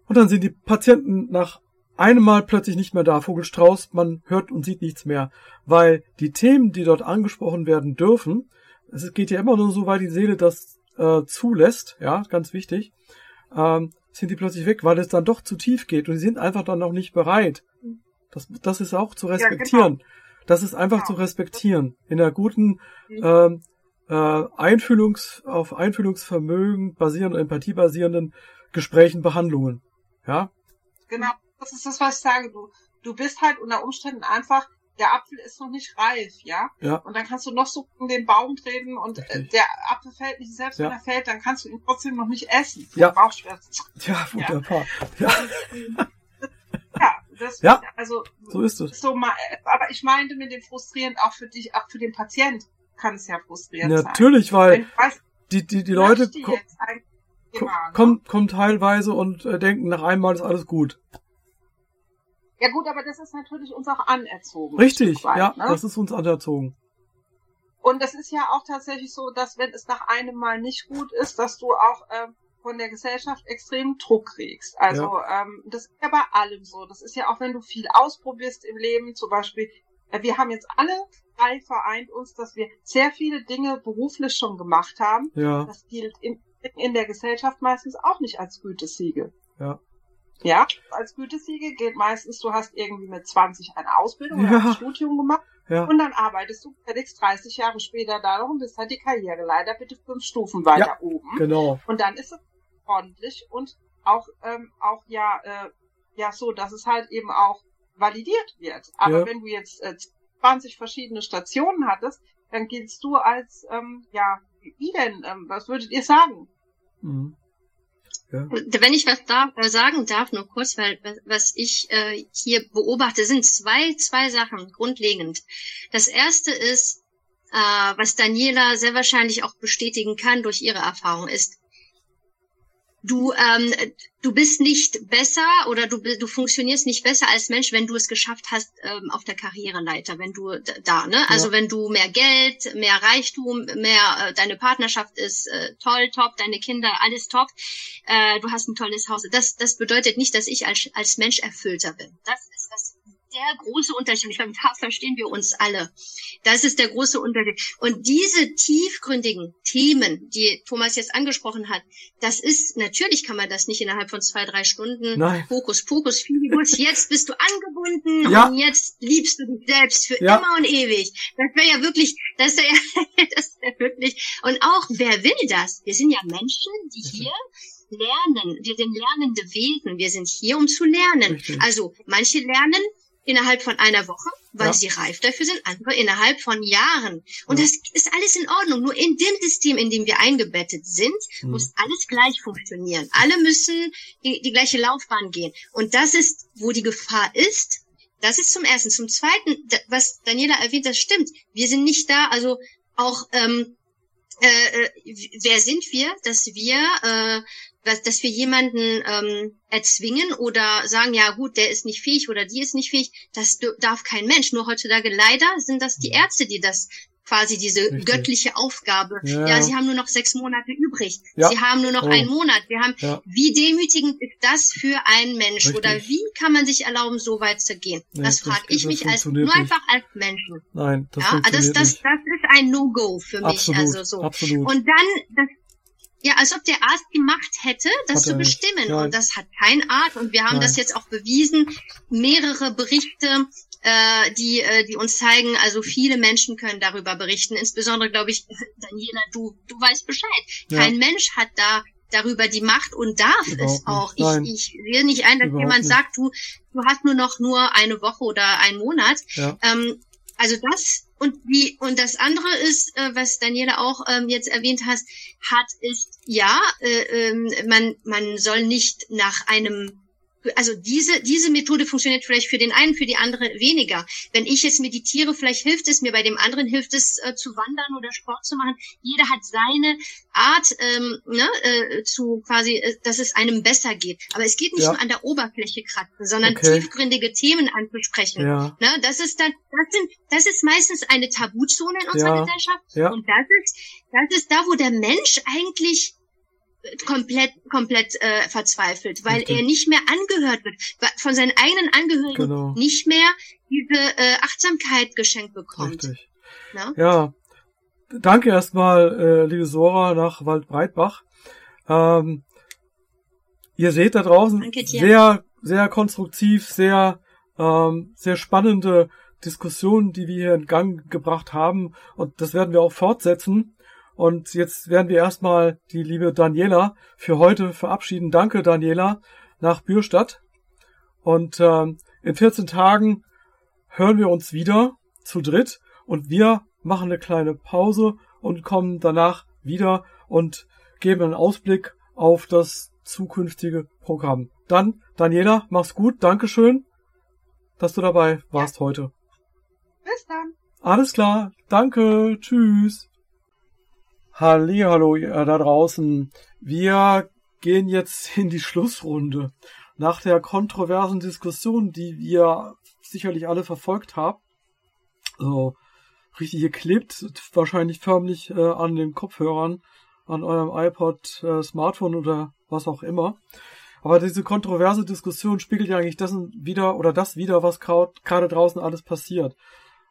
und dann sind die Patienten nach einem Mal plötzlich nicht mehr da, Vogelstrauß, man hört und sieht nichts mehr, weil die Themen, die dort angesprochen werden dürfen, es geht ja immer nur so, weil die Seele das äh, zulässt, ja, ganz wichtig, ähm, sind die plötzlich weg, weil es dann doch zu tief geht und die sind einfach dann noch nicht bereit. Das, das ist auch zu respektieren. Ja, genau. Das ist einfach genau. zu respektieren. In einer guten ähm, äh, Einfühlungs, auf Einfühlungsvermögen basierenden, Empathie basierenden Gesprächen, Behandlungen. Ja? Genau, das ist das, was ich sage. Du, du bist halt unter Umständen einfach der Apfel ist noch nicht reif, ja? ja. Und dann kannst du noch so in den Baum treten und äh, der Apfel fällt nicht, selbst ja. wenn er fällt, dann kannst du ihn trotzdem noch nicht essen. Ja. Bauchschmerzen. Ja, wunderbar. Ja. Ja. ja, das, ja. also, so ist es. So, aber ich meinte mit dem frustrierend auch für dich, auch für den Patient kann es ja frustrierend Natürlich, sein. Natürlich, weil weißt, die, die, die Leute ko ko kommen, kommen teilweise und äh, denken, nach einmal ist alles gut. Ja gut, aber das ist natürlich uns auch anerzogen. Richtig, weit, ja, ne? das ist uns anerzogen. Und das ist ja auch tatsächlich so, dass wenn es nach einem Mal nicht gut ist, dass du auch äh, von der Gesellschaft extrem Druck kriegst. Also ja. ähm, das ist ja bei allem so. Das ist ja auch, wenn du viel ausprobierst im Leben, zum Beispiel, äh, wir haben jetzt alle drei vereint uns, dass wir sehr viele Dinge beruflich schon gemacht haben. Ja. Das gilt in, in der Gesellschaft meistens auch nicht als Gütesiegel. Ja. Ja, als Gütesiegel gilt meistens, du hast irgendwie mit 20 eine Ausbildung ja. oder ein Studium gemacht ja. und dann arbeitest du fertig 30 Jahre später darum und bist halt die Karriereleiter bitte fünf Stufen weiter ja, oben. Genau. Und dann ist es ordentlich und auch, ähm, auch ja, äh, ja so, dass es halt eben auch validiert wird. Aber ja. wenn du jetzt äh, 20 verschiedene Stationen hattest, dann giltst du als, ähm, ja, wie denn? Ähm, was würdet ihr sagen? Mhm. Ja. Wenn ich was da, äh, sagen darf, nur kurz, weil was ich äh, hier beobachte, sind zwei, zwei Sachen grundlegend. Das erste ist, äh, was Daniela sehr wahrscheinlich auch bestätigen kann durch ihre Erfahrung, ist, du, ähm, du bist nicht besser oder du, du funktionierst nicht besser als Mensch, wenn du es geschafft hast ähm, auf der Karriereleiter, wenn du da, ne? Also ja. wenn du mehr Geld, mehr Reichtum, mehr, äh, deine Partnerschaft ist äh, toll, top, deine Kinder, alles top, äh, du hast ein tolles Haus. Das, das bedeutet nicht, dass ich als, als Mensch erfüllter bin. Das der große Unterschied. Ich glaube, da verstehen wir uns alle. Das ist der große Unterschied. Und diese tiefgründigen Themen, die Thomas jetzt angesprochen hat, das ist, natürlich kann man das nicht innerhalb von zwei, drei Stunden. Nein. Fokus, Fokus, Fibibus. Jetzt bist du angebunden ja. und jetzt liebst du dich selbst für ja. immer und ewig. Das wäre ja wirklich, das wäre ja, das wäre wirklich. Und auch, wer will das? Wir sind ja Menschen, die hier lernen. Wir sind lernende Wesen. Wir sind hier, um zu lernen. Richtig. Also, manche lernen innerhalb von einer Woche, weil ja. sie reif dafür sind, andere innerhalb von Jahren. Und ja. das ist alles in Ordnung. Nur in dem System, in dem wir eingebettet sind, mhm. muss alles gleich funktionieren. Alle müssen die, die gleiche Laufbahn gehen. Und das ist, wo die Gefahr ist. Das ist zum Ersten. Zum Zweiten, was Daniela erwähnt, das stimmt. Wir sind nicht da, also auch ähm, äh, äh wer sind wir, dass wir äh, dass wir jemanden ähm, erzwingen oder sagen, ja gut, der ist nicht fähig oder die ist nicht fähig, das darf kein Mensch. Nur heutzutage leider sind das die Ärzte, die das quasi diese Richtig. göttliche Aufgabe. Ja. ja. sie haben nur noch sechs Monate übrig. Ja. Sie haben nur noch oh. einen Monat. Wir haben, ja. wie demütigend ist das für einen Mensch? Richtig. Oder wie kann man sich erlauben, so weit zu gehen? Nee, das frage ich mich als, nur nicht. einfach als Menschen. Nein, das ja, also das, das, das, das ein No-Go für mich. Absolut, also so. Absolut. Und dann, das ja, als ob der Arzt die Macht hätte, das hat zu bestimmen. Und das hat kein Arzt. Und wir haben Nein. das jetzt auch bewiesen. Mehrere Berichte, äh, die, äh, die uns zeigen, also viele Menschen können darüber berichten. Insbesondere, glaube ich, Daniela, du, du weißt Bescheid. Ja. Kein Mensch hat da darüber die Macht und darf Überhaupt es auch. Ich, ich sehe nicht ein, dass Überhaupt jemand nicht. sagt, du, du hast nur noch nur eine Woche oder einen Monat. Ja. Ähm, also das und wie und das andere ist, äh, was Daniela auch ähm, jetzt erwähnt hast, hat ist ja, äh, ähm, man man soll nicht nach einem also diese, diese Methode funktioniert vielleicht für den einen, für die andere weniger. Wenn ich jetzt meditiere, vielleicht hilft es mir, bei dem anderen hilft es äh, zu wandern oder Sport zu machen. Jeder hat seine Art, ähm, ne, äh, zu quasi, äh, dass es einem besser geht. Aber es geht nicht ja. nur an der Oberfläche kratzen, sondern okay. tiefgründige Themen anzusprechen. Ja. Ne, das ist dann, das sind, das ist meistens eine Tabuzone in unserer ja. Gesellschaft. Ja. Und das ist, das ist da, wo der Mensch eigentlich komplett komplett äh, verzweifelt, weil Richtig. er nicht mehr angehört wird, von seinen eigenen Angehörigen genau. nicht mehr diese äh, Achtsamkeit geschenkt bekommt. Richtig. Na? Ja, danke erstmal, äh, liebe Sora nach Waldbreitbach. Ähm, ihr seht da draußen sehr sehr konstruktiv, sehr ähm, sehr spannende Diskussionen, die wir hier in Gang gebracht haben und das werden wir auch fortsetzen. Und jetzt werden wir erstmal die liebe Daniela für heute verabschieden. Danke, Daniela, nach Bürstadt. Und ähm, in 14 Tagen hören wir uns wieder zu dritt und wir machen eine kleine Pause und kommen danach wieder und geben einen Ausblick auf das zukünftige Programm. Dann, Daniela, mach's gut, Dankeschön, dass du dabei warst ja. heute. Bis dann. Alles klar, danke, tschüss. Hallo, ihr da draußen. Wir gehen jetzt in die Schlussrunde. Nach der kontroversen Diskussion, die wir sicherlich alle verfolgt haben, also richtig geklebt, wahrscheinlich förmlich äh, an den Kopfhörern, an eurem iPod, äh, Smartphone oder was auch immer. Aber diese kontroverse Diskussion spiegelt ja eigentlich das wieder oder das wieder, was gerade draußen alles passiert.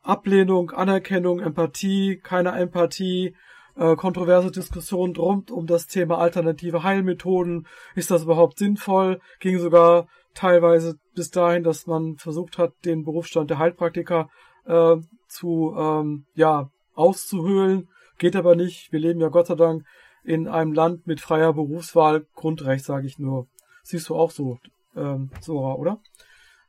Ablehnung, Anerkennung, Empathie, keine Empathie, äh, kontroverse Diskussion rund um das Thema alternative Heilmethoden. Ist das überhaupt sinnvoll? Ging sogar teilweise bis dahin, dass man versucht hat, den Berufsstand der Heilpraktiker äh, zu ähm, ja auszuhöhlen. Geht aber nicht. Wir leben ja Gott sei Dank in einem Land mit freier Berufswahl. Grundrecht, sage ich nur. Siehst du auch so, ähm, Sora, oder?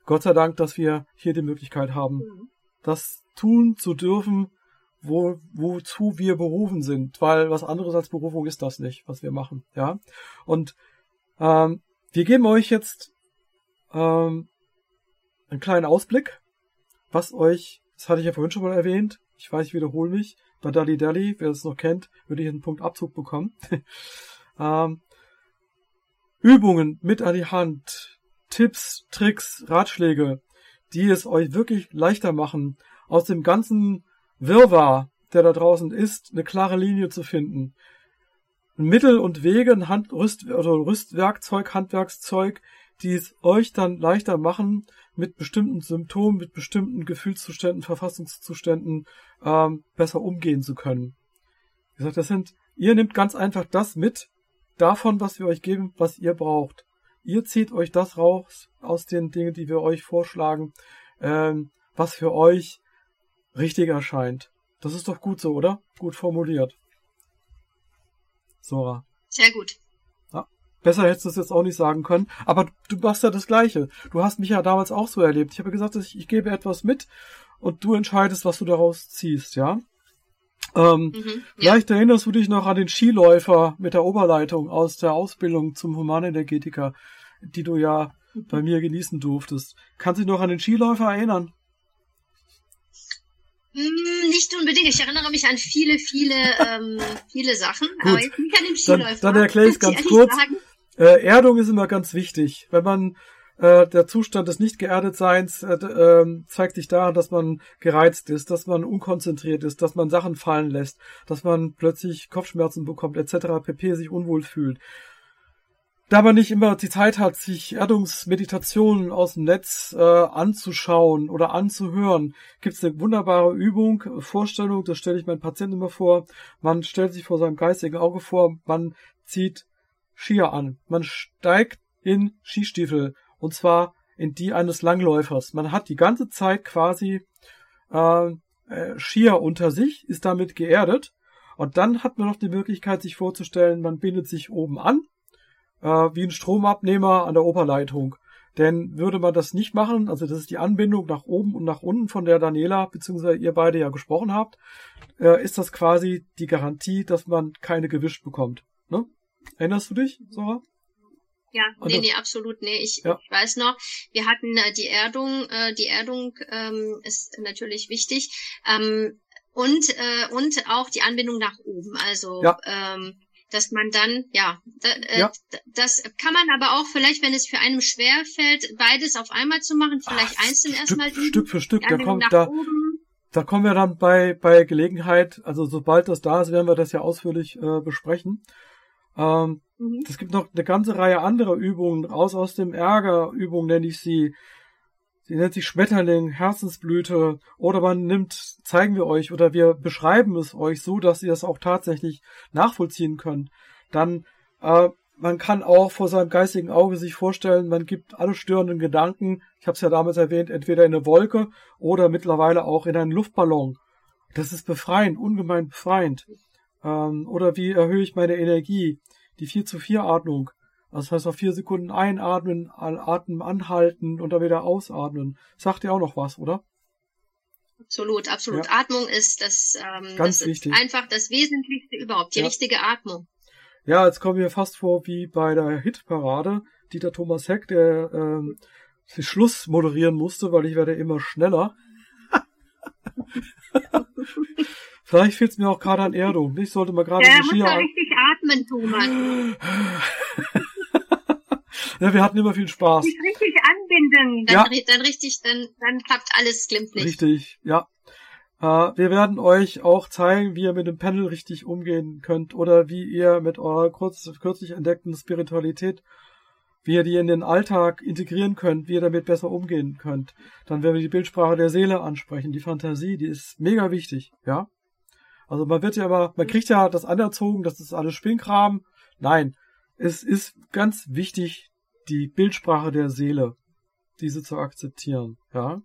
Gott sei Dank, dass wir hier die Möglichkeit haben, mhm. das tun zu dürfen, wo, wozu wir berufen sind, weil was anderes als Berufung ist das nicht, was wir machen, ja. Und ähm, wir geben euch jetzt ähm, einen kleinen Ausblick, was euch, das hatte ich ja vorhin schon mal erwähnt, ich weiß, ich wiederhole mich, bei Dali Dali, wer es noch kennt, würde ich einen Punkt Abzug bekommen. ähm, Übungen mit an die Hand, Tipps, Tricks, Ratschläge, die es euch wirklich leichter machen, aus dem ganzen Wirrwarr, der da draußen ist, eine klare Linie zu finden. Mittel und Wege, ein Hand, Rüst, oder Rüstwerkzeug, Handwerkszeug, die es euch dann leichter machen, mit bestimmten Symptomen, mit bestimmten Gefühlszuständen, Verfassungszuständen ähm, besser umgehen zu können. Wie gesagt, das sind, ihr nehmt ganz einfach das mit, davon, was wir euch geben, was ihr braucht. Ihr zieht euch das raus aus den Dingen, die wir euch vorschlagen, ähm, was für euch richtig erscheint. Das ist doch gut so, oder? Gut formuliert. Sora. Sehr gut. Ja, besser hättest du es jetzt auch nicht sagen können. Aber du machst ja das Gleiche. Du hast mich ja damals auch so erlebt. Ich habe gesagt, ich, ich gebe etwas mit und du entscheidest, was du daraus ziehst, ja? Ähm, mhm, ja. Vielleicht erinnerst du dich noch an den Skiläufer mit der Oberleitung aus der Ausbildung zum Humanenergetiker, die du ja mhm. bei mir genießen durftest. Kannst du dich noch an den Skiläufer erinnern? Hm, nicht unbedingt. Ich erinnere mich an viele, viele, ähm, viele Sachen. Gut. Aber jetzt nicht an den Skiläufer. Dann, dann erkläre ich es ganz kurz. Äh, Erdung ist immer ganz wichtig. Wenn man äh, der Zustand des Nicht-Geerdetseins äh, äh, zeigt sich daran, dass man gereizt ist, dass man unkonzentriert ist, dass man Sachen fallen lässt, dass man plötzlich Kopfschmerzen bekommt, etc., pp. sich unwohl fühlt da man nicht immer die Zeit hat, sich Erdungsmeditationen aus dem Netz äh, anzuschauen oder anzuhören, gibt es eine wunderbare Übung, Vorstellung, das stelle ich meinen Patienten immer vor. Man stellt sich vor seinem geistigen Auge vor, man zieht Skier an. Man steigt in Skistiefel und zwar in die eines Langläufers. Man hat die ganze Zeit quasi äh, äh, Skier unter sich, ist damit geerdet und dann hat man noch die Möglichkeit, sich vorzustellen, man bindet sich oben an äh, wie ein Stromabnehmer an der Oberleitung. Denn würde man das nicht machen, also das ist die Anbindung nach oben und nach unten, von der Daniela bzw. ihr beide ja gesprochen habt, äh, ist das quasi die Garantie, dass man keine gewischt bekommt. Ne? Erinnerst du dich, Sora? Ja, nee, nee, absolut, nee. Ich, ja. ich weiß noch, wir hatten äh, die Erdung, äh, die Erdung ähm, ist natürlich wichtig. Ähm, und, äh, und auch die Anbindung nach oben. Also ja. ähm, dass man dann, ja, da, äh, ja, das kann man aber auch vielleicht, wenn es für einen schwer fällt, beides auf einmal zu machen, vielleicht Ach, einzeln erstmal üben. Stück für Stück, da kommt da, da kommen wir dann bei, bei Gelegenheit, also sobald das da ist, werden wir das ja ausführlich äh, besprechen. Ähm, mhm. Es gibt noch eine ganze Reihe anderer Übungen, raus aus dem Ärger, Übungen nenne ich sie, Sie nennt sich Schmetterling, Herzensblüte oder man nimmt, zeigen wir euch oder wir beschreiben es euch so, dass ihr es auch tatsächlich nachvollziehen könnt. Dann, äh, man kann auch vor seinem geistigen Auge sich vorstellen, man gibt alle störenden Gedanken, ich habe es ja damals erwähnt, entweder in eine Wolke oder mittlerweile auch in einen Luftballon. Das ist befreiend, ungemein befreiend. Ähm, oder wie erhöhe ich meine Energie? Die 4 zu 4 Atmung. Das heißt, auf vier Sekunden einatmen, Atem anhalten und dann wieder ausatmen. Sagt ihr auch noch was, oder? Absolut, absolut. Ja. Atmung ist das, ähm, Ganz das wichtig. einfach das Wesentlichste überhaupt, die ja. richtige Atmung. Ja, jetzt kommen wir fast vor wie bei der Hitparade. Dieter Thomas Heck, der ähm, den Schluss moderieren musste, weil ich werde immer schneller. Vielleicht fehlt es mir auch gerade an Erdung. Ich sollte mal gerade ja, Regie muss richtig atmen, Thomas. Ja, wir hatten immer viel Spaß. Sich richtig anbinden, dann, ja. dann richtig, dann, dann klappt alles glimpflich. Richtig, ja. Uh, wir werden euch auch zeigen, wie ihr mit dem Panel richtig umgehen könnt oder wie ihr mit eurer kurz, kürzlich entdeckten Spiritualität, wie ihr die in den Alltag integrieren könnt, wie ihr damit besser umgehen könnt. Dann werden wir die Bildsprache der Seele ansprechen, die Fantasie, die ist mega wichtig, ja. Also man wird ja immer, man kriegt ja das anerzogen, das ist alles Spinnkram. Nein, es ist ganz wichtig, die Bildsprache der Seele, diese zu akzeptieren, ja.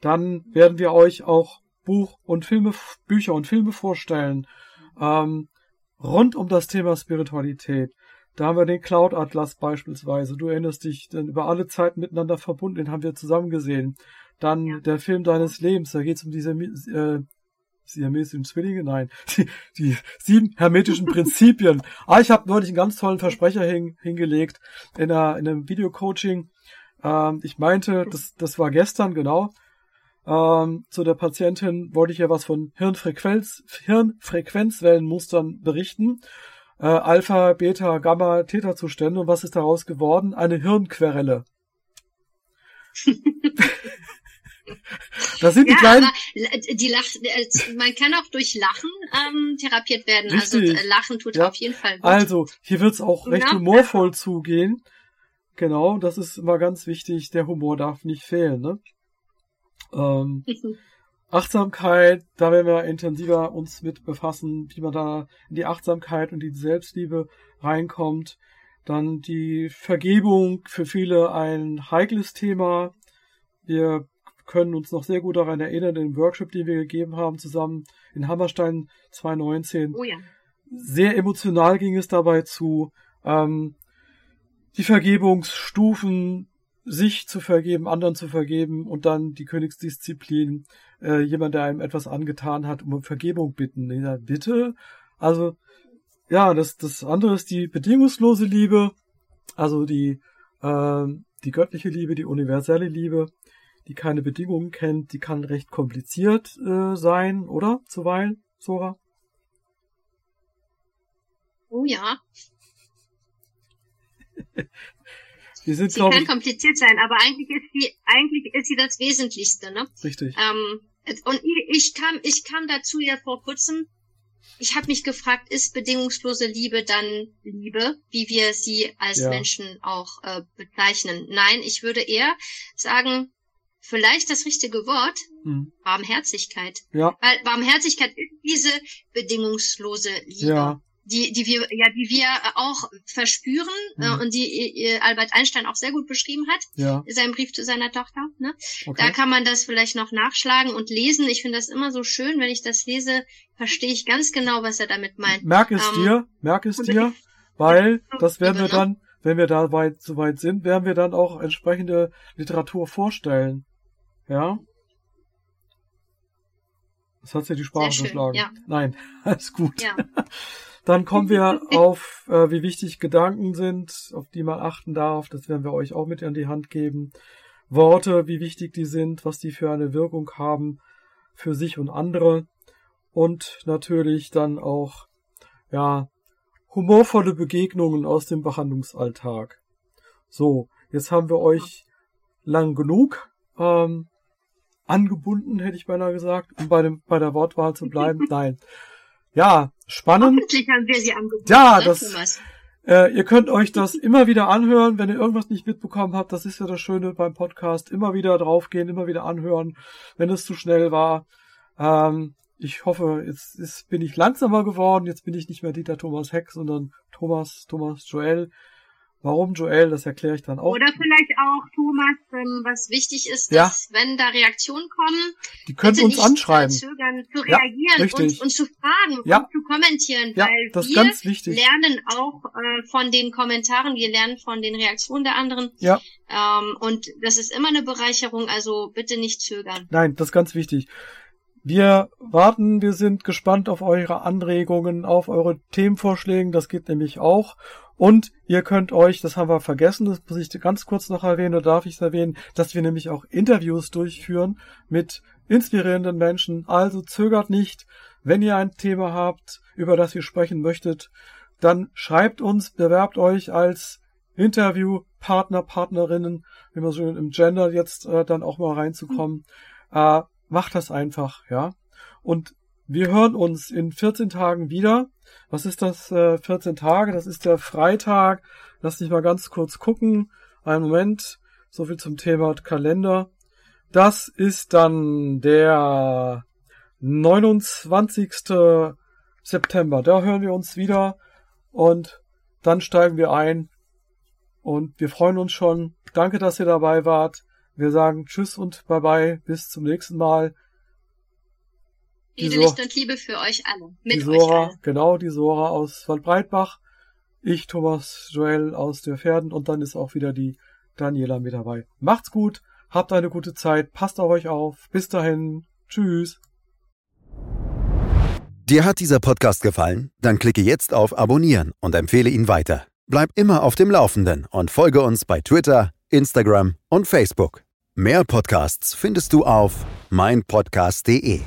Dann werden wir euch auch Buch und Filme, Bücher und Filme vorstellen, ähm, rund um das Thema Spiritualität. Da haben wir den Cloud Atlas beispielsweise. Du erinnerst dich, denn über alle Zeiten miteinander verbunden, den haben wir zusammen gesehen. Dann ja. der Film deines Lebens, da geht es um diese äh, siamesischen Zwillinge? Nein. Die, die sieben hermetischen Prinzipien. Ah, ich habe neulich einen ganz tollen Versprecher hin, hingelegt in, einer, in einem Videocoaching. Ähm, ich meinte, das, das war gestern, genau. Ähm, zu der Patientin wollte ich ja was von Hirnfrequenz, Hirnfrequenzwellenmustern berichten. Äh, Alpha, Beta, Gamma, Theta-Zustände. Und was ist daraus geworden? Eine Hirnquerelle. Das sind die ja, kleinen. die Lach, äh, man kann auch durch Lachen ähm, therapiert werden. Also, Richtig. Also Lachen tut ja. auf jeden Fall gut. Also hier wird's auch recht ja. humorvoll zugehen. Genau, das ist immer ganz wichtig. Der Humor darf nicht fehlen. Ne? Ähm, Achtsamkeit, da werden wir intensiver uns mit befassen, wie man da in die Achtsamkeit und die Selbstliebe reinkommt. Dann die Vergebung, für viele ein heikles Thema. Wir können uns noch sehr gut daran erinnern, den Workshop, den wir gegeben haben, zusammen in Hammerstein 2019. Oh ja. Sehr emotional ging es dabei zu. Ähm, die Vergebungsstufen, sich zu vergeben, anderen zu vergeben und dann die Königsdisziplin, äh, jemand, der einem etwas angetan hat, um Vergebung bitten. Ja, bitte? Also, ja, das, das andere ist die bedingungslose Liebe, also die, äh, die göttliche Liebe, die universelle Liebe die keine Bedingungen kennt, die kann recht kompliziert äh, sein, oder? Zuweilen, Sora? Oh ja. Die sind, sie kann ich, kompliziert sein, aber eigentlich ist sie, eigentlich ist sie das Wesentlichste, ne? Richtig. Ähm, und ich, ich kam, ich kam dazu ja vor kurzem. Ich habe mich gefragt, ist bedingungslose Liebe dann Liebe, wie wir sie als ja. Menschen auch äh, bezeichnen? Nein, ich würde eher sagen, vielleicht das richtige Wort, hm. Barmherzigkeit. Ja. Weil Barmherzigkeit ist diese bedingungslose Liebe. Ja. Die, die wir, ja, die wir auch verspüren hm. äh, und die äh, Albert Einstein auch sehr gut beschrieben hat, ja. in seinem Brief zu seiner Tochter. Ne? Okay. Da kann man das vielleicht noch nachschlagen und lesen. Ich finde das immer so schön, wenn ich das lese, verstehe ich ganz genau, was er damit meint. Merk es ähm, dir, merk es dir, weil das werden wir dann, wenn wir da weit, so weit sind, werden wir dann auch entsprechende Literatur vorstellen. Ja? Das hat ja die Sprache geschlagen. Ja. Nein, alles gut. Ja. Dann kommen wir auf, äh, wie wichtig Gedanken sind, auf die man achten darf. Das werden wir euch auch mit an die Hand geben. Worte, wie wichtig die sind, was die für eine Wirkung haben für sich und andere. Und natürlich dann auch, ja, humorvolle Begegnungen aus dem Behandlungsalltag. So, jetzt haben wir euch lang genug ähm, angebunden, hätte ich beinahe gesagt, um bei, dem, bei der Wortwahl zu bleiben. Nein. Ja, spannend. Hoffentlich haben wir sie angebunden. Ja, ne, das, äh, ihr könnt euch das immer wieder anhören, wenn ihr irgendwas nicht mitbekommen habt. Das ist ja das Schöne beim Podcast. Immer wieder draufgehen, immer wieder anhören, wenn es zu schnell war. Ähm, ich hoffe, jetzt ist, bin ich langsamer geworden. Jetzt bin ich nicht mehr Dieter Thomas Heck, sondern Thomas, Thomas Joel. Warum Joel, das erkläre ich dann auch. Oder vielleicht auch Thomas, was wichtig ist, dass ja. wenn da Reaktionen kommen, die können uns anschreiben, zögern, zu reagieren ja, und, und, zu fragen ja. und zu kommentieren, ja, weil das wir ganz wichtig. lernen auch äh, von den Kommentaren, wir lernen von den Reaktionen der anderen. Ja. Ähm, und das ist immer eine Bereicherung, also bitte nicht zögern. Nein, das ist ganz wichtig. Wir warten, wir sind gespannt auf eure Anregungen, auf eure Themenvorschläge, das geht nämlich auch. Und ihr könnt euch, das haben wir vergessen, das muss ich ganz kurz noch erwähnen oder darf ich es erwähnen, dass wir nämlich auch Interviews durchführen mit inspirierenden Menschen. Also zögert nicht, wenn ihr ein Thema habt, über das ihr sprechen möchtet, dann schreibt uns, bewerbt euch als Interviewpartner, Partnerinnen, wie man so im Gender jetzt äh, dann auch mal reinzukommen. Äh, macht das einfach, ja. Und wir hören uns in 14 Tagen wieder. Was ist das? Äh, 14 Tage? Das ist der Freitag. Lass mich mal ganz kurz gucken. Einen Moment. So viel zum Thema Kalender. Das ist dann der 29. September. Da hören wir uns wieder und dann steigen wir ein und wir freuen uns schon. Danke, dass ihr dabei wart. Wir sagen Tschüss und Bye bye. Bis zum nächsten Mal. Friede, Licht und Liebe für euch alle. Mit die Sora, euch alle. genau, die Sora aus Waldbreitbach. Ich, Thomas Joel aus der Pferden und dann ist auch wieder die Daniela mit dabei. Macht's gut, habt eine gute Zeit, passt auf euch auf. Bis dahin. Tschüss. Dir hat dieser Podcast gefallen? Dann klicke jetzt auf Abonnieren und empfehle ihn weiter. Bleib immer auf dem Laufenden und folge uns bei Twitter, Instagram und Facebook. Mehr Podcasts findest du auf meinpodcast.de.